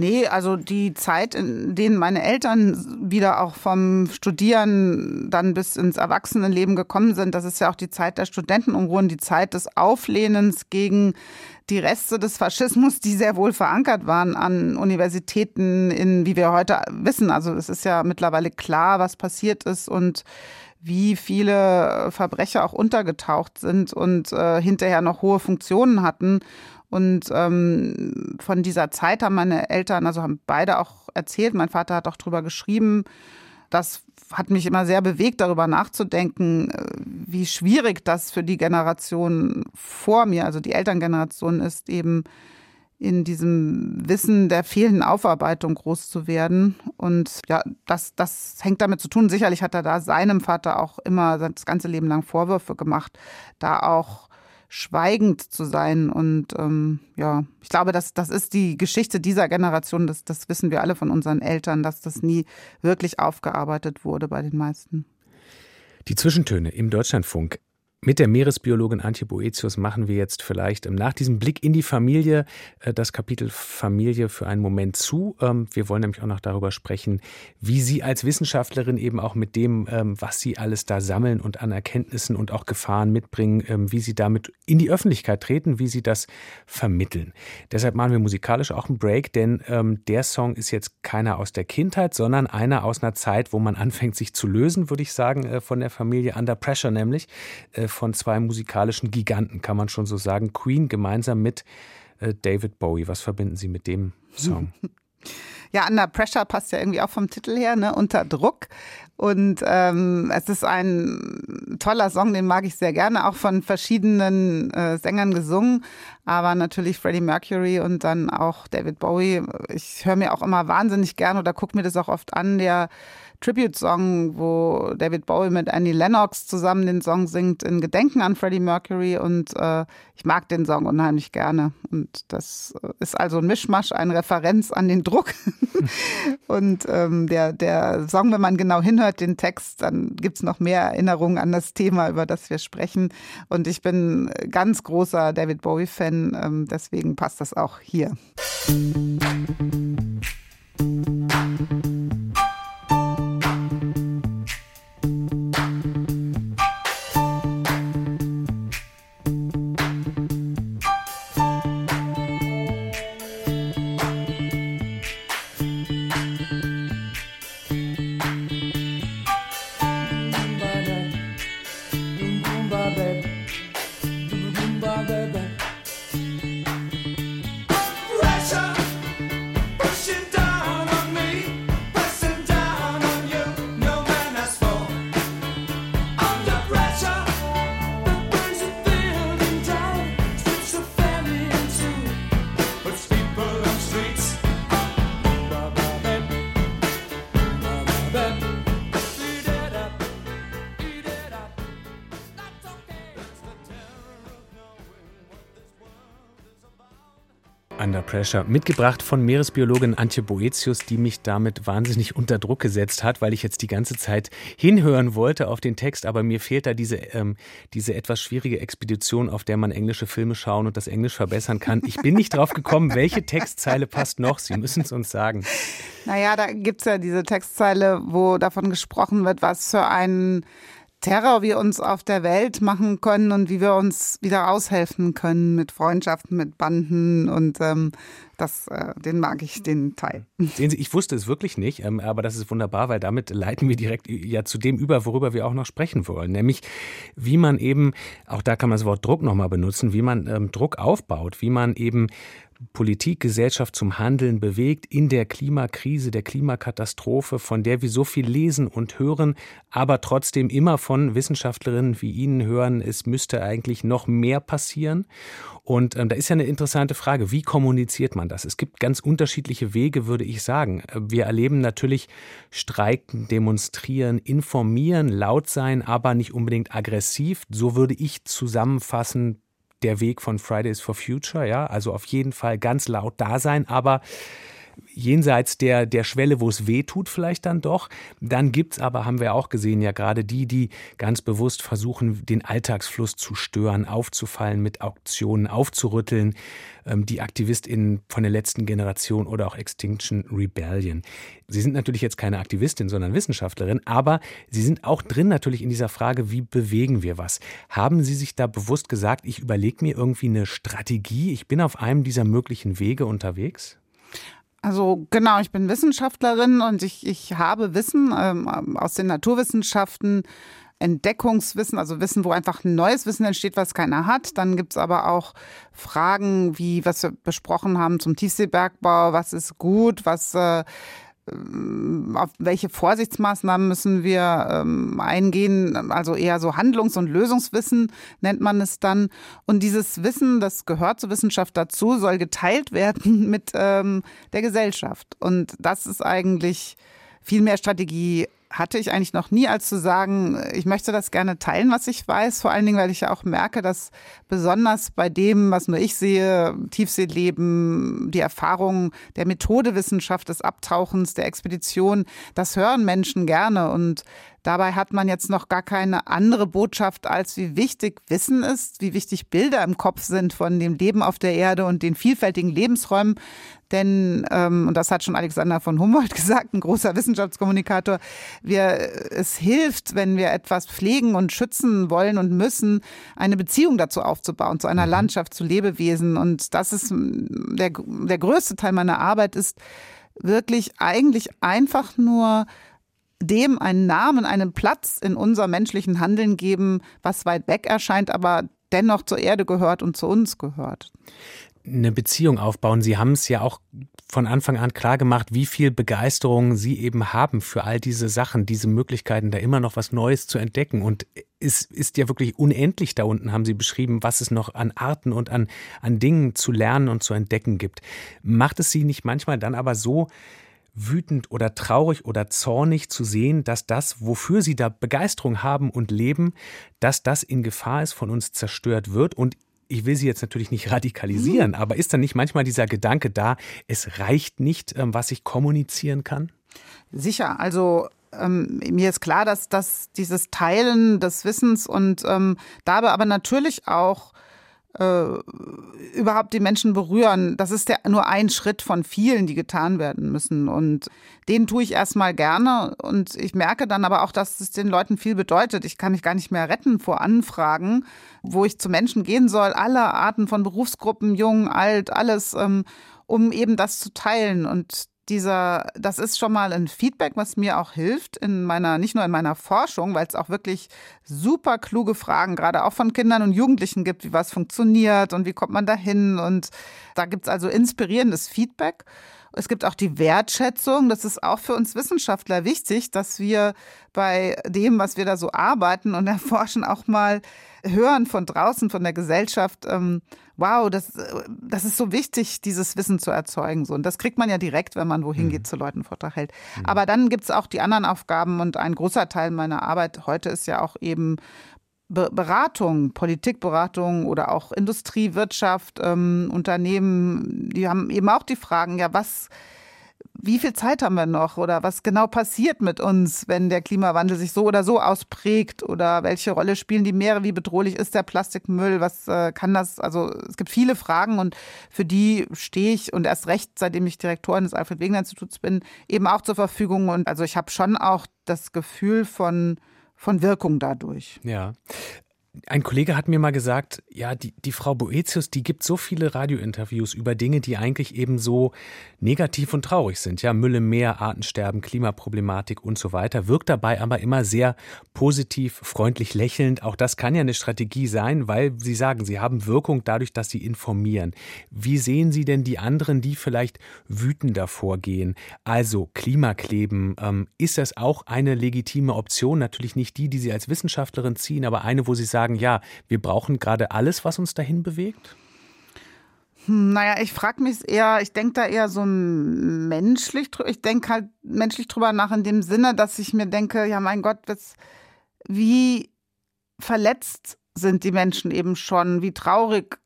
Nee, also die Zeit, in denen meine Eltern wieder auch vom Studieren dann bis ins Erwachsenenleben gekommen sind, das ist ja auch die Zeit der Studentenunruhen, die Zeit des Auflehnens gegen die Reste des Faschismus, die sehr wohl verankert waren an Universitäten, in, wie wir heute wissen. Also es ist ja mittlerweile klar, was passiert ist und wie viele Verbrecher auch untergetaucht sind und äh, hinterher noch hohe Funktionen hatten. Und ähm, von dieser Zeit haben meine Eltern, also haben beide auch erzählt, mein Vater hat auch drüber geschrieben. Das hat mich immer sehr bewegt, darüber nachzudenken, äh, wie schwierig das für die Generation vor mir, also die Elterngeneration ist, eben in diesem Wissen der fehlenden Aufarbeitung groß zu werden. Und ja, das, das hängt damit zu tun. Sicherlich hat er da seinem Vater auch immer das ganze Leben lang Vorwürfe gemacht, da auch schweigend zu sein. Und ähm, ja, ich glaube, das, das ist die Geschichte dieser Generation, das, das wissen wir alle von unseren Eltern, dass das nie wirklich aufgearbeitet wurde bei den meisten. Die Zwischentöne im Deutschlandfunk. Mit der Meeresbiologin Antje Boetius machen wir jetzt vielleicht ähm, nach diesem Blick in die Familie äh, das Kapitel Familie für einen Moment zu. Ähm, Wir wollen nämlich auch noch darüber sprechen, wie Sie als Wissenschaftlerin eben auch mit dem, ähm, was Sie alles da sammeln und an Erkenntnissen und auch Gefahren mitbringen, wie Sie damit in die Öffentlichkeit treten, wie Sie das vermitteln. Deshalb machen wir musikalisch auch einen Break, denn der Song ist jetzt keiner aus der Kindheit, sondern einer aus einer Zeit, wo man anfängt, sich zu lösen, würde ich sagen, äh, von der Familie Under Pressure, nämlich äh, von zwei musikalischen Giganten, kann man schon so sagen. Queen gemeinsam mit äh, David Bowie. Was verbinden Sie mit dem Song? Ja, Under Pressure passt ja irgendwie auch vom Titel her, ne? Unter Druck. Und ähm, es ist ein toller Song, den mag ich sehr gerne, auch von verschiedenen äh, Sängern gesungen, aber natürlich Freddie Mercury und dann auch David Bowie. Ich höre mir auch immer wahnsinnig gern oder gucke mir das auch oft an, der Tribute-Song, wo David Bowie mit Annie Lennox zusammen den Song singt in Gedenken an Freddie Mercury. Und äh, ich mag den Song unheimlich gerne. Und das ist also ein Mischmasch, eine Referenz an den Druck. Und ähm, der, der Song, wenn man genau hinhört, den Text, dann gibt's noch mehr Erinnerungen an das Thema, über das wir sprechen. Und ich bin ganz großer David Bowie-Fan, ähm, deswegen passt das auch hier. Pressure Pressure, mitgebracht von Meeresbiologin Antje Boetius, die mich damit wahnsinnig unter Druck gesetzt hat, weil ich jetzt die ganze Zeit hinhören wollte auf den Text, aber mir fehlt da diese, ähm, diese etwas schwierige Expedition, auf der man englische Filme schauen und das Englisch verbessern kann. Ich bin nicht drauf gekommen, welche Textzeile passt noch. Sie müssen es uns sagen. Naja, da gibt's ja diese Textzeile, wo davon gesprochen wird, was für ein Terror wir uns auf der Welt machen können und wie wir uns wieder aushelfen können mit Freundschaften, mit Banden und ähm, das, äh, den mag ich, den Teil. Sehen Sie, ich wusste es wirklich nicht, ähm, aber das ist wunderbar, weil damit leiten wir direkt ja zu dem über, worüber wir auch noch sprechen wollen, nämlich wie man eben, auch da kann man das Wort Druck nochmal benutzen, wie man ähm, Druck aufbaut, wie man eben Politik, Gesellschaft zum Handeln bewegt in der Klimakrise, der Klimakatastrophe, von der wir so viel lesen und hören, aber trotzdem immer von Wissenschaftlerinnen wie Ihnen hören, es müsste eigentlich noch mehr passieren. Und ähm, da ist ja eine interessante Frage, wie kommuniziert man das? Es gibt ganz unterschiedliche Wege, würde ich sagen. Wir erleben natürlich Streiken, Demonstrieren, informieren, laut sein, aber nicht unbedingt aggressiv. So würde ich zusammenfassen, der Weg von Fridays for Future, ja, also auf jeden Fall ganz laut da sein, aber jenseits der, der Schwelle, wo es weh tut, vielleicht dann doch. Dann gibt's aber, haben wir auch gesehen, ja gerade die, die ganz bewusst versuchen, den Alltagsfluss zu stören, aufzufallen, mit Auktionen aufzurütteln, ähm, die AktivistInnen von der letzten Generation oder auch Extinction Rebellion. Sie sind natürlich jetzt keine Aktivistin, sondern Wissenschaftlerin, aber Sie sind auch drin natürlich in dieser Frage, wie bewegen wir was? Haben Sie sich da bewusst gesagt, ich überlege mir irgendwie eine Strategie, ich bin auf einem dieser möglichen Wege unterwegs? Also genau, ich bin Wissenschaftlerin und ich, ich habe Wissen ähm, aus den Naturwissenschaften, Entdeckungswissen, also Wissen, wo einfach ein neues Wissen entsteht, was keiner hat. Dann gibt's aber auch Fragen, wie was wir besprochen haben zum Tiefseebergbau, was ist gut, was äh, auf welche Vorsichtsmaßnahmen müssen wir ähm, eingehen, also eher so Handlungs- und Lösungswissen nennt man es dann. Und dieses Wissen, das gehört zur Wissenschaft dazu, soll geteilt werden mit ähm, der Gesellschaft. Und das ist eigentlich viel mehr Strategie hatte ich eigentlich noch nie, als zu sagen, ich möchte das gerne teilen, was ich weiß. Vor allen Dingen, weil ich ja auch merke, dass besonders bei dem, was nur ich sehe, Tiefseeleben, die Erfahrung der Methodewissenschaft, des Abtauchens, der Expedition, das hören Menschen gerne. Und Dabei hat man jetzt noch gar keine andere Botschaft, als wie wichtig Wissen ist, wie wichtig Bilder im Kopf sind von dem Leben auf der Erde und den vielfältigen Lebensräumen. Denn, ähm, und das hat schon Alexander von Humboldt gesagt, ein großer Wissenschaftskommunikator, wir, es hilft, wenn wir etwas pflegen und schützen wollen und müssen, eine Beziehung dazu aufzubauen, zu einer Landschaft, zu Lebewesen. Und das ist der, der größte Teil meiner Arbeit ist wirklich eigentlich einfach nur dem einen Namen, einen Platz in unserem menschlichen Handeln geben, was weit weg erscheint, aber dennoch zur Erde gehört und zu uns gehört. Eine Beziehung aufbauen. Sie haben es ja auch von Anfang an klar gemacht, wie viel Begeisterung Sie eben haben für all diese Sachen, diese Möglichkeiten, da immer noch was Neues zu entdecken. Und es ist ja wirklich unendlich da unten, haben Sie beschrieben, was es noch an Arten und an, an Dingen zu lernen und zu entdecken gibt. Macht es Sie nicht manchmal dann aber so, wütend oder traurig oder zornig zu sehen, dass das, wofür sie da Begeisterung haben und leben, dass das in Gefahr ist, von uns zerstört wird. Und ich will sie jetzt natürlich nicht radikalisieren, aber ist dann nicht manchmal dieser Gedanke da, es reicht nicht, ähm, was ich kommunizieren kann? Sicher, also ähm, mir ist klar, dass, dass dieses Teilen des Wissens und ähm, dabei aber natürlich auch äh, überhaupt die Menschen berühren. Das ist ja nur ein Schritt von vielen, die getan werden müssen. Und den tue ich erstmal gerne. Und ich merke dann aber auch, dass es den Leuten viel bedeutet. Ich kann mich gar nicht mehr retten vor Anfragen, wo ich zu Menschen gehen soll, aller Arten von Berufsgruppen, jung, alt, alles, ähm, um eben das zu teilen. Und dieser, das ist schon mal ein Feedback, was mir auch hilft in meiner, nicht nur in meiner Forschung, weil es auch wirklich super kluge Fragen, gerade auch von Kindern und Jugendlichen gibt, wie was funktioniert und wie kommt man dahin. Und da gibt es also inspirierendes Feedback. Es gibt auch die Wertschätzung. Das ist auch für uns Wissenschaftler wichtig, dass wir bei dem, was wir da so arbeiten und erforschen, auch mal hören von draußen, von der Gesellschaft, ähm, wow, das, das ist so wichtig, dieses Wissen zu erzeugen. So. Und das kriegt man ja direkt, wenn man wohin geht, zu Leuten Vortrag hält. Mhm. Aber dann gibt es auch die anderen Aufgaben und ein großer Teil meiner Arbeit heute ist ja auch eben Beratung, Politikberatung oder auch Industrie, Wirtschaft, ähm, Unternehmen, die haben eben auch die Fragen, ja, was wie viel Zeit haben wir noch? Oder was genau passiert mit uns, wenn der Klimawandel sich so oder so ausprägt? Oder welche Rolle spielen die Meere, wie bedrohlich ist der Plastikmüll, was äh, kann das, also es gibt viele Fragen und für die stehe ich und erst recht, seitdem ich Direktorin des Alfred Wegener Instituts bin, eben auch zur Verfügung. Und also ich habe schon auch das Gefühl von von Wirkung dadurch. Ja. Ein Kollege hat mir mal gesagt, ja, die, die Frau Boetius, die gibt so viele Radiointerviews über Dinge, die eigentlich eben so negativ und traurig sind. Ja, Müll im Meer, Artensterben, Klimaproblematik und so weiter. Wirkt dabei aber immer sehr positiv, freundlich lächelnd. Auch das kann ja eine Strategie sein, weil Sie sagen, Sie haben Wirkung dadurch, dass Sie informieren. Wie sehen Sie denn die anderen, die vielleicht wütender vorgehen? Also Klimakleben, ähm, ist das auch eine legitime Option? Natürlich nicht die, die Sie als Wissenschaftlerin ziehen, aber eine, wo Sie sagen, ja, wir brauchen gerade alles, was uns dahin bewegt? Hm, Naja, ich frage mich eher, ich denke da eher so menschlich, ich denke halt menschlich drüber nach in dem Sinne, dass ich mir denke, ja mein Gott, das, wie verletzt sind die Menschen eben schon, wie traurig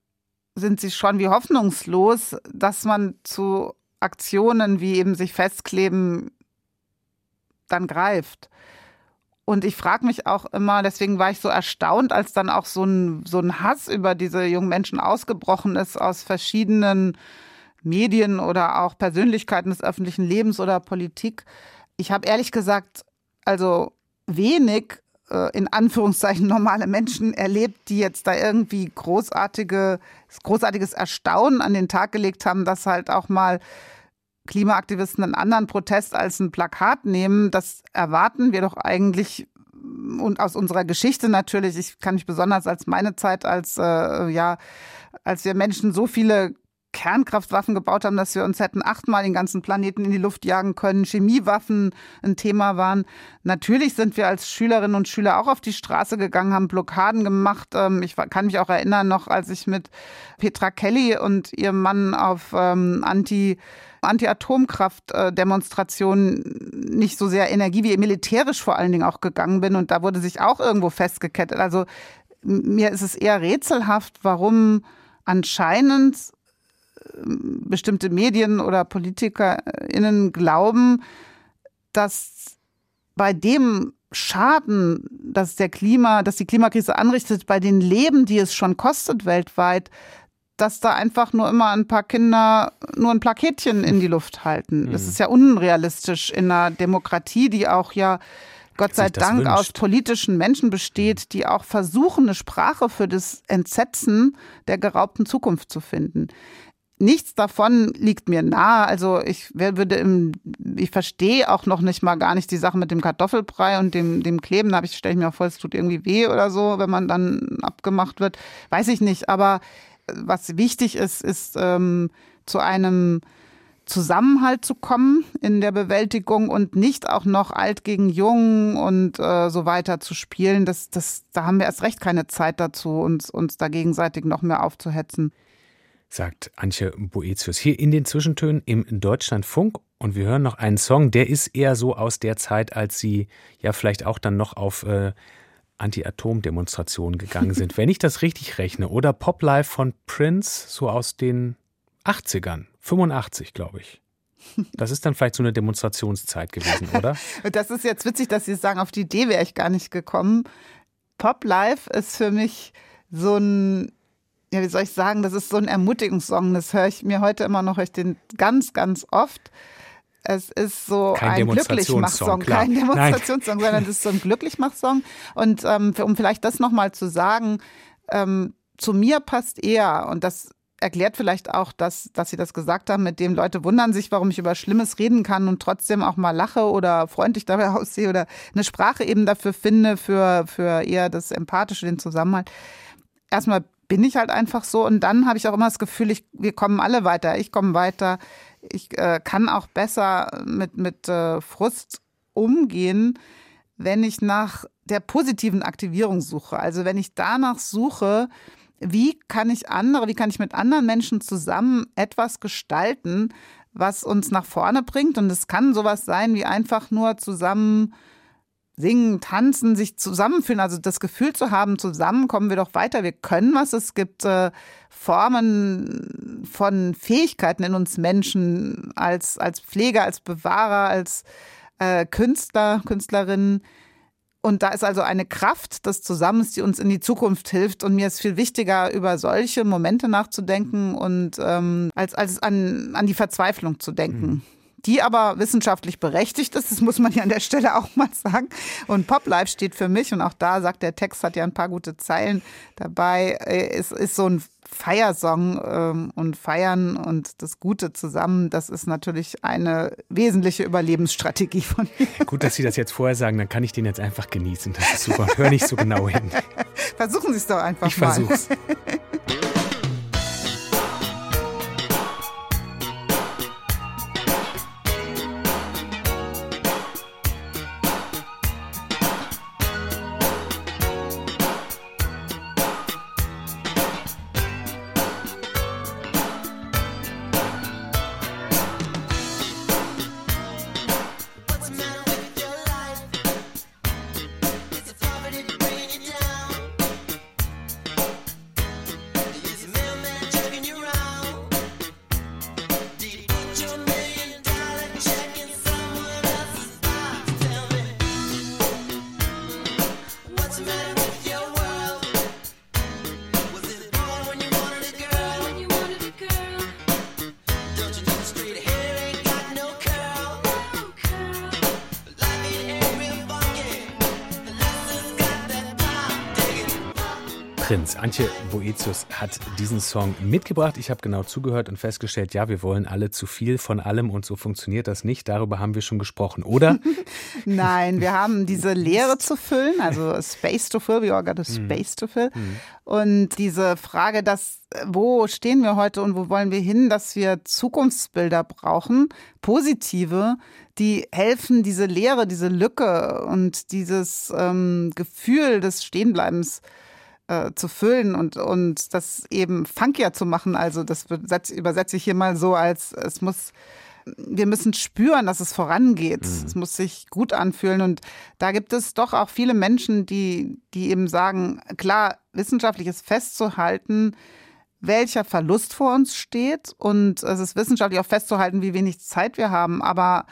sind sie schon, wie hoffnungslos, dass man zu Aktionen wie eben sich festkleben dann greift. Und ich frage mich auch immer, deswegen war ich so erstaunt, als dann auch so ein, so ein Hass über diese jungen Menschen ausgebrochen ist aus verschiedenen Medien oder auch Persönlichkeiten des öffentlichen Lebens oder Politik. Ich habe ehrlich gesagt, also wenig äh, in Anführungszeichen normale Menschen erlebt, die jetzt da irgendwie großartige, großartiges Erstaunen an den Tag gelegt haben, dass halt auch mal Klimaaktivisten einen anderen Protest als ein Plakat nehmen, das erwarten wir doch eigentlich und aus unserer Geschichte natürlich. Ich kann mich besonders als meine Zeit, als äh, ja, als wir Menschen so viele Kernkraftwaffen gebaut haben, dass wir uns hätten achtmal den ganzen Planeten in die Luft jagen können, Chemiewaffen ein Thema waren. Natürlich sind wir als Schülerinnen und Schüler auch auf die Straße gegangen, haben Blockaden gemacht. Ähm, Ich kann mich auch erinnern, noch als ich mit Petra Kelly und ihrem Mann auf ähm, Anti Anti-Atomkraft-Demonstrationen nicht so sehr Energie wie militärisch vor allen Dingen auch gegangen bin und da wurde sich auch irgendwo festgekettet. Also mir ist es eher rätselhaft, warum anscheinend ähm, bestimmte Medien oder PolitikerInnen glauben, dass bei dem Schaden, dass der Klima, dass die Klimakrise anrichtet, bei den Leben, die es schon kostet weltweit, dass da einfach nur immer ein paar Kinder nur ein Plaketchen in die Luft halten. Das ist ja unrealistisch in einer Demokratie, die auch ja Gott sei Dank aus politischen Menschen besteht, die auch versuchen, eine Sprache für das Entsetzen der geraubten Zukunft zu finden. Nichts davon liegt mir nahe. Also ich würde im, ich verstehe auch noch nicht mal gar nicht die Sache mit dem Kartoffelbrei und dem, dem Kleben. Da habe ich, stelle ich mir auch vor, es tut irgendwie weh oder so, wenn man dann abgemacht wird. Weiß ich nicht. Aber was wichtig ist, ist ähm, zu einem Zusammenhalt zu kommen in der Bewältigung und nicht auch noch alt gegen jung und äh, so weiter zu spielen. Das, das, da haben wir erst recht keine Zeit dazu, uns, uns da gegenseitig noch mehr aufzuhetzen. sagt Antje Boetius hier in den Zwischentönen im Deutschlandfunk. Und wir hören noch einen Song, der ist eher so aus der Zeit, als sie ja vielleicht auch dann noch auf äh, Anti-Atom-Demonstrationen gegangen sind. Wenn ich das richtig rechne. Oder Pop Life von Prince, so aus den 80ern, 85, glaube ich. Das ist dann vielleicht so eine Demonstrationszeit gewesen, oder? Das ist jetzt witzig, dass Sie sagen, auf die Idee wäre ich gar nicht gekommen. Pop Life ist für mich so ein, ja, wie soll ich sagen, das ist so ein Ermutigungssong. Das höre ich mir heute immer noch, ich den ganz, ganz oft. Es ist so Kein ein Glücklichmachsong, kein Demonstrationssong, sondern es ist so ein Glücklichmachsong. Und ähm, um vielleicht das nochmal zu sagen, ähm, zu mir passt eher, und das erklärt vielleicht auch, dass, dass Sie das gesagt haben, mit dem Leute wundern sich, warum ich über Schlimmes reden kann und trotzdem auch mal lache oder freundlich dabei aussehe oder eine Sprache eben dafür finde, für, für eher das Empathische, den Zusammenhalt. Erstmal bin ich halt einfach so und dann habe ich auch immer das Gefühl, ich, wir kommen alle weiter, ich komme weiter, ich äh, kann auch besser mit, mit äh, Frust umgehen, wenn ich nach der positiven Aktivierung suche. Also wenn ich danach suche, wie kann ich andere, wie kann ich mit anderen Menschen zusammen etwas gestalten, was uns nach vorne bringt. Und es kann sowas sein wie einfach nur zusammen singen, tanzen, sich zusammenfühlen, also das Gefühl zu haben, zusammen kommen wir doch weiter, wir können was. Es gibt äh, Formen von Fähigkeiten in uns Menschen als, als Pfleger, als Bewahrer, als äh, Künstler, Künstlerinnen. Und da ist also eine Kraft des Zusammens, die uns in die Zukunft hilft. Und mir ist viel wichtiger, über solche Momente nachzudenken und ähm, als, als an, an die Verzweiflung zu denken. Die aber wissenschaftlich berechtigt ist. Das muss man ja an der Stelle auch mal sagen. Und Pop Life steht für mich und auch da sagt der Text hat ja ein paar gute Zeilen dabei. Es ist so ein Feiersong ähm, und Feiern und das Gute zusammen, das ist natürlich eine wesentliche Überlebensstrategie von mir. Gut, dass Sie das jetzt vorher sagen, dann kann ich den jetzt einfach genießen. Das ist super. Hör nicht so genau hin. Versuchen Sie es doch einfach Ich mal. versuch's. Prinz, Antje Boetius hat diesen Song mitgebracht. Ich habe genau zugehört und festgestellt, ja, wir wollen alle zu viel von allem und so funktioniert das nicht. Darüber haben wir schon gesprochen, oder? Nein, wir haben diese Leere zu füllen, also Space to fill, we all got a space to fill. Und diese Frage, dass, wo stehen wir heute und wo wollen wir hin, dass wir Zukunftsbilder brauchen, positive, die helfen, diese Leere, diese Lücke und dieses ähm, Gefühl des Stehenbleibens äh, zu füllen und, und das eben funkier zu machen. Also das übersetze, ich hier mal so als, es muss wir müssen spüren, dass es vorangeht. Es muss sich gut anfühlen. Und da gibt es doch auch viele Menschen, die, die eben sagen, klar, wissenschaftlich ist festzuhalten, welcher Verlust vor uns steht. Und es ist wissenschaftlich auch festzuhalten, wie wenig Zeit wir haben. Aber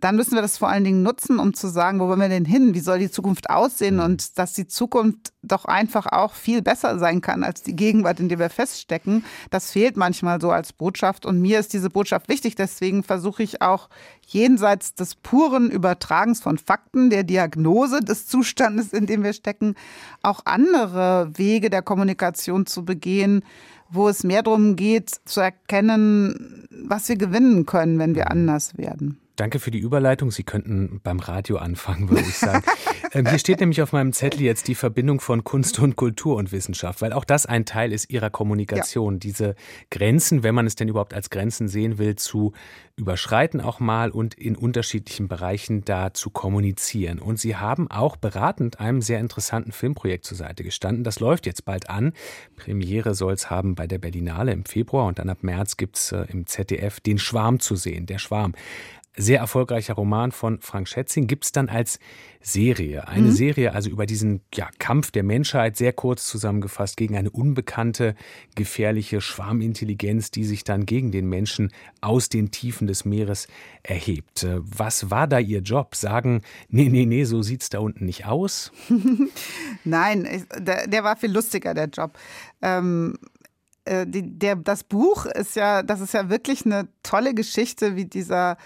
dann müssen wir das vor allen Dingen nutzen, um zu sagen, wo wollen wir denn hin? Wie soll die Zukunft aussehen? Und dass die Zukunft doch einfach auch viel besser sein kann als die Gegenwart, in der wir feststecken. Das fehlt manchmal so als Botschaft. Und mir ist diese Botschaft wichtig. Deswegen versuche ich auch jenseits des puren Übertragens von Fakten, der Diagnose des Zustandes, in dem wir stecken, auch andere Wege der Kommunikation zu begehen, wo es mehr darum geht, zu erkennen, was wir gewinnen können, wenn wir anders werden. Danke für die Überleitung. Sie könnten beim Radio anfangen, würde ich sagen. ähm, hier steht nämlich auf meinem Zettel jetzt die Verbindung von Kunst und Kultur und Wissenschaft, weil auch das ein Teil ist Ihrer Kommunikation. Diese Grenzen, wenn man es denn überhaupt als Grenzen sehen will, zu überschreiten auch mal und in unterschiedlichen Bereichen da zu kommunizieren. Und Sie haben auch beratend einem sehr interessanten Filmprojekt zur Seite gestanden. Das läuft jetzt bald an. Premiere soll es haben bei der Berlinale im Februar und dann ab März gibt es äh, im ZDF den Schwarm zu sehen. Der Schwarm sehr erfolgreicher Roman von Frank Schätzing, gibt es dann als Serie. Eine Serie also über diesen ja, Kampf der Menschheit, sehr kurz zusammengefasst, gegen eine unbekannte, gefährliche Schwarmintelligenz, die sich dann gegen den Menschen aus den Tiefen des Meeres erhebt. Äh, Was war da Ihr Job? Sagen, nee, nee, nee, so sieht's da unten nicht aus? Nein, der, der war viel lustiger, der Job. Ähm, äh, die, der, das Buch ist ja, das ist ja wirklich eine tolle Geschichte, wie dieser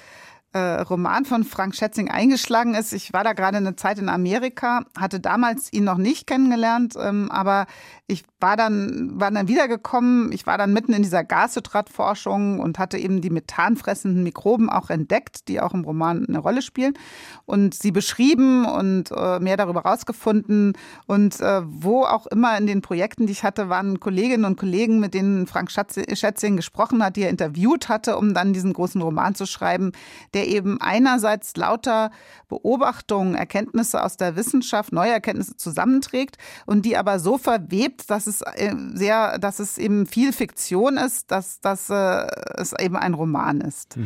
äh, Roman von Frank Schätzing eingeschlagen ist. Ich war da gerade eine Zeit in Amerika, hatte damals ihn noch nicht kennengelernt, ähm, aber ich war dann, war dann wiedergekommen. Ich war dann mitten in dieser Gashydratforschung und hatte eben die methanfressenden Mikroben auch entdeckt, die auch im Roman eine Rolle spielen und sie beschrieben und äh, mehr darüber rausgefunden. Und äh, wo auch immer in den Projekten, die ich hatte, waren Kolleginnen und Kollegen, mit denen Frank Schätzing gesprochen hat, die er interviewt hatte, um dann diesen großen Roman zu schreiben, der eben einerseits lauter Beobachtungen, Erkenntnisse aus der Wissenschaft, neue Erkenntnisse zusammenträgt und die aber so verwebt, dass es äh, sehr, dass es eben viel Fiktion ist, dass, dass äh, es eben ein Roman ist.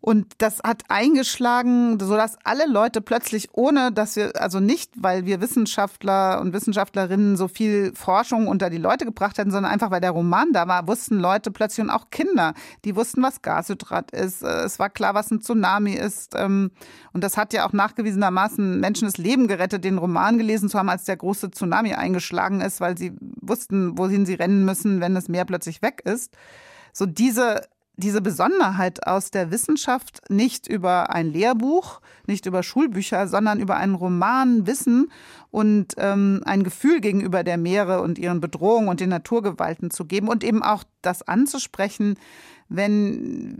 Und das hat eingeschlagen, sodass alle Leute plötzlich, ohne dass wir, also nicht, weil wir Wissenschaftler und Wissenschaftlerinnen so viel Forschung unter die Leute gebracht hätten, sondern einfach, weil der Roman da war, wussten Leute plötzlich und auch Kinder, die wussten, was Gashydrat ist. Es war klar, was ein Tsunami ist. ähm, Und das hat ja auch nachgewiesenermaßen Menschen das Leben gerettet, den Roman gelesen zu haben, als der große Tsunami eingeschlagen ist, weil sie wussten, wohin sie rennen müssen, wenn das Meer plötzlich weg ist. So diese diese Besonderheit aus der Wissenschaft nicht über ein Lehrbuch, nicht über Schulbücher, sondern über einen Roman Wissen und ähm, ein Gefühl gegenüber der Meere und ihren Bedrohungen und den Naturgewalten zu geben und eben auch das anzusprechen, wenn,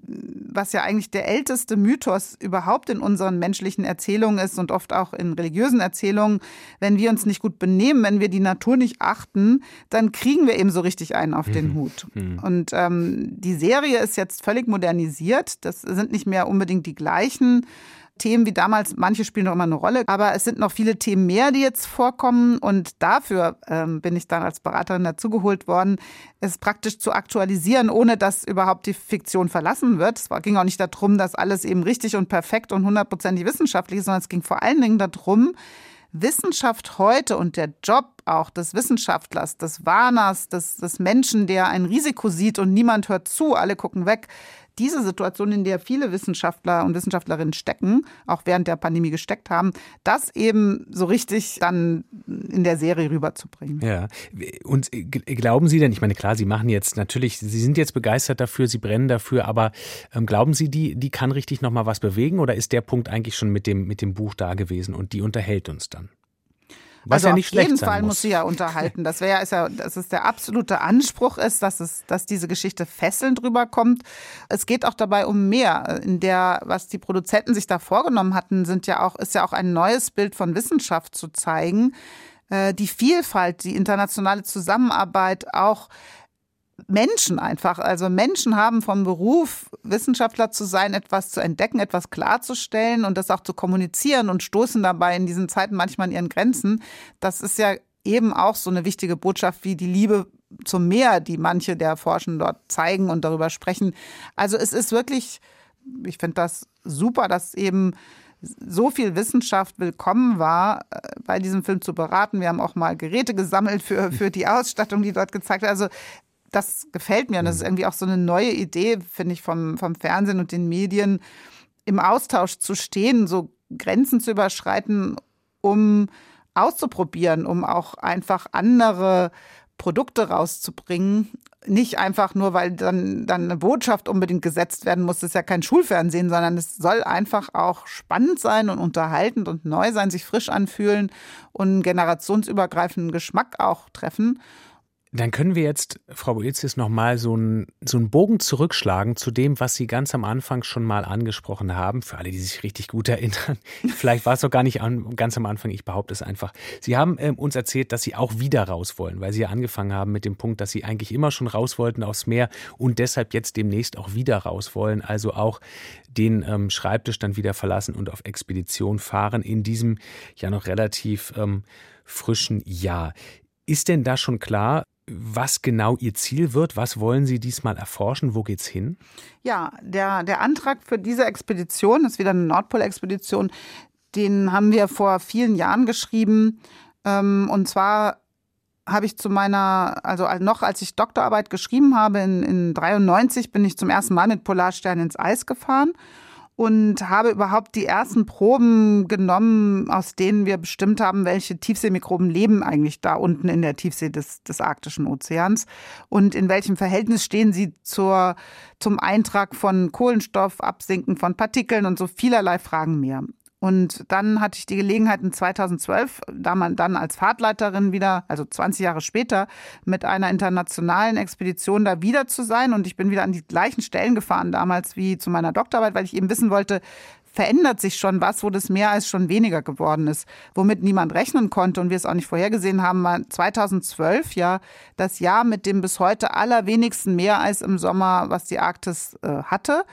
was ja eigentlich der älteste Mythos überhaupt in unseren menschlichen Erzählungen ist und oft auch in religiösen Erzählungen, wenn wir uns nicht gut benehmen, wenn wir die Natur nicht achten, dann kriegen wir eben so richtig einen auf den Hut. Und ähm, die Serie ist jetzt völlig modernisiert. Das sind nicht mehr unbedingt die gleichen Themen wie damals, manche spielen noch immer eine Rolle, aber es sind noch viele Themen mehr, die jetzt vorkommen und dafür ähm, bin ich dann als Beraterin dazugeholt worden, es praktisch zu aktualisieren, ohne dass überhaupt die Fiktion verlassen wird. Es ging auch nicht darum, dass alles eben richtig und perfekt und hundertprozentig wissenschaftlich ist, sondern es ging vor allen Dingen darum, Wissenschaft heute und der Job auch des Wissenschaftlers, des Warners, des, des Menschen, der ein Risiko sieht und niemand hört zu, alle gucken weg, diese Situation, in der viele Wissenschaftler und Wissenschaftlerinnen stecken, auch während der Pandemie gesteckt haben, das eben so richtig dann in der Serie rüberzubringen. Ja. Und glauben Sie denn, ich meine, klar, Sie machen jetzt natürlich, Sie sind jetzt begeistert dafür, Sie brennen dafür, aber ähm, glauben Sie, die, die kann richtig nochmal was bewegen oder ist der Punkt eigentlich schon mit dem, mit dem Buch da gewesen und die unterhält uns dann? Was also ja nicht auf jeden schlecht Fall muss. muss sie ja unterhalten. Das wäre ja, ist ja, dass es der absolute Anspruch ist, dass es, dass diese Geschichte fesselnd rüberkommt. Es geht auch dabei um mehr. In der, was die Produzenten sich da vorgenommen hatten, sind ja auch, ist ja auch ein neues Bild von Wissenschaft zu zeigen. Äh, Die Vielfalt, die internationale Zusammenarbeit, auch Menschen einfach. Also Menschen haben vom Beruf, Wissenschaftler zu sein, etwas zu entdecken, etwas klarzustellen und das auch zu kommunizieren und stoßen dabei in diesen Zeiten manchmal an ihren Grenzen. Das ist ja eben auch so eine wichtige Botschaft wie die Liebe zum Meer, die manche der Forschen dort zeigen und darüber sprechen. Also es ist wirklich, ich finde das super, dass eben so viel Wissenschaft willkommen war, äh, bei diesem Film zu beraten. Wir haben auch mal Geräte gesammelt für, für die Ausstattung, die dort gezeigt wird. Also das gefällt mir und das ist irgendwie auch so eine neue Idee, finde ich, vom, vom Fernsehen und den Medien, im Austausch zu stehen, so Grenzen zu überschreiten, um auszuprobieren, um auch einfach andere Produkte rauszubringen. Nicht einfach nur, weil dann, dann eine Botschaft unbedingt gesetzt werden muss. Das ist ja kein Schulfernsehen, sondern es soll einfach auch spannend sein und unterhaltend und neu sein, sich frisch anfühlen und einen generationsübergreifenden Geschmack auch treffen. Dann können wir jetzt, Frau Boetius, nochmal so einen so einen Bogen zurückschlagen zu dem, was Sie ganz am Anfang schon mal angesprochen haben. Für alle, die sich richtig gut erinnern. Vielleicht war es doch gar nicht an, ganz am Anfang, ich behaupte es einfach. Sie haben ähm, uns erzählt, dass Sie auch wieder raus wollen, weil Sie ja angefangen haben mit dem Punkt, dass Sie eigentlich immer schon raus wollten aufs Meer und deshalb jetzt demnächst auch wieder raus wollen. Also auch den ähm, Schreibtisch dann wieder verlassen und auf Expedition fahren in diesem ja noch relativ ähm, frischen Jahr. Ist denn da schon klar, was genau Ihr Ziel wird? Was wollen Sie diesmal erforschen? Wo geht's hin? Ja, der, der Antrag für diese Expedition, das ist wieder eine Nordpol-Expedition, den haben wir vor vielen Jahren geschrieben. Ähm, und zwar habe ich zu meiner, also noch als ich Doktorarbeit geschrieben habe, in, in 93 bin ich zum ersten Mal mit Polarstern ins Eis gefahren und habe überhaupt die ersten Proben genommen, aus denen wir bestimmt haben, welche Tiefseemikroben leben eigentlich da unten in der Tiefsee des, des arktischen Ozeans und in welchem Verhältnis stehen sie zur, zum Eintrag von Kohlenstoff, Absinken von Partikeln und so vielerlei Fragen mehr. Und dann hatte ich die Gelegenheit in 2012, da man dann als Fahrtleiterin wieder, also 20 Jahre später, mit einer internationalen Expedition da wieder zu sein. Und ich bin wieder an die gleichen Stellen gefahren damals wie zu meiner Doktorarbeit, weil ich eben wissen wollte, verändert sich schon was, wo das Meereis schon weniger geworden ist, womit niemand rechnen konnte und wir es auch nicht vorhergesehen haben, war 2012 ja das Jahr mit dem bis heute allerwenigsten Meereis im Sommer, was die Arktis äh, hatte.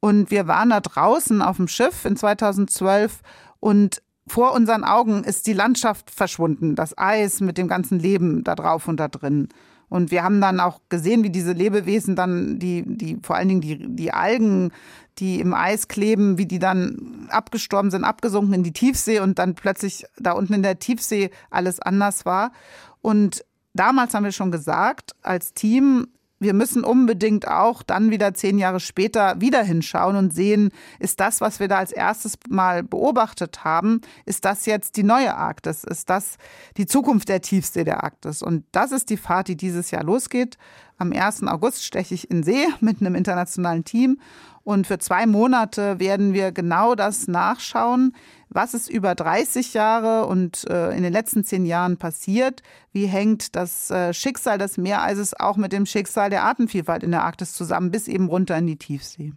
Und wir waren da draußen auf dem Schiff in 2012 und vor unseren Augen ist die Landschaft verschwunden, das Eis mit dem ganzen Leben da drauf und da drin. Und wir haben dann auch gesehen, wie diese Lebewesen dann, die, die, vor allen Dingen die, die Algen, die im Eis kleben, wie die dann abgestorben sind, abgesunken in die Tiefsee und dann plötzlich da unten in der Tiefsee alles anders war. Und damals haben wir schon gesagt, als Team, wir müssen unbedingt auch dann wieder zehn Jahre später wieder hinschauen und sehen, ist das, was wir da als erstes mal beobachtet haben, ist das jetzt die neue Arktis? Ist das die Zukunft der Tiefsee der Arktis? Und das ist die Fahrt, die dieses Jahr losgeht. Am 1. August steche ich in See mit einem internationalen Team. Und für zwei Monate werden wir genau das nachschauen, was ist über 30 Jahre und äh, in den letzten zehn Jahren passiert. Wie hängt das äh, Schicksal des Meereises auch mit dem Schicksal der Artenvielfalt in der Arktis zusammen, bis eben runter in die Tiefsee.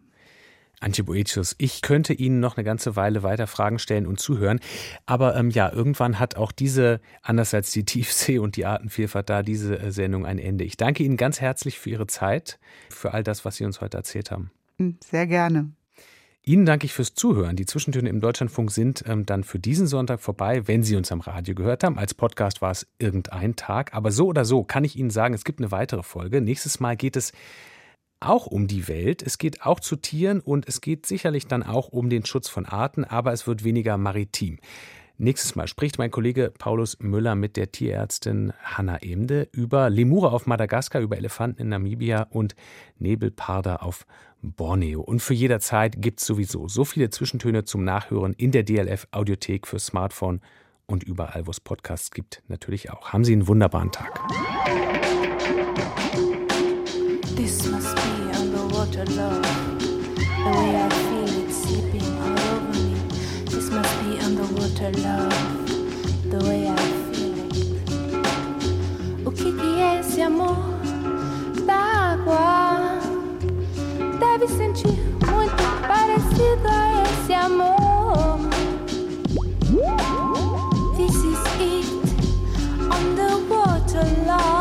Antje Boetius, ich könnte Ihnen noch eine ganze Weile weiter Fragen stellen und zuhören. Aber ähm, ja, irgendwann hat auch diese, anders als die Tiefsee und die Artenvielfalt da, diese äh, Sendung ein Ende. Ich danke Ihnen ganz herzlich für Ihre Zeit, für all das, was Sie uns heute erzählt haben. Sehr gerne. Ihnen danke ich fürs Zuhören. Die Zwischentöne im Deutschlandfunk sind ähm, dann für diesen Sonntag vorbei, wenn Sie uns am Radio gehört haben. Als Podcast war es irgendein Tag. Aber so oder so kann ich Ihnen sagen, es gibt eine weitere Folge. Nächstes Mal geht es auch um die Welt. Es geht auch zu Tieren und es geht sicherlich dann auch um den Schutz von Arten, aber es wird weniger maritim. Nächstes Mal spricht mein Kollege Paulus Müller mit der Tierärztin Hanna Emde über Lemure auf Madagaskar, über Elefanten in Namibia und Nebelparder auf Borneo. Und für jederzeit gibt es sowieso so viele Zwischentöne zum Nachhören in der DLF Audiothek für Smartphone und überall, wo es Podcasts gibt, natürlich auch. Haben Sie einen wunderbaren Tag. This must be underwater love. The way I feel it seeping all over me. This must be underwater love. The way I feel it. O que que é esse amor da água? Deve sentir muito parecido a esse amor. This is it. Underwater love.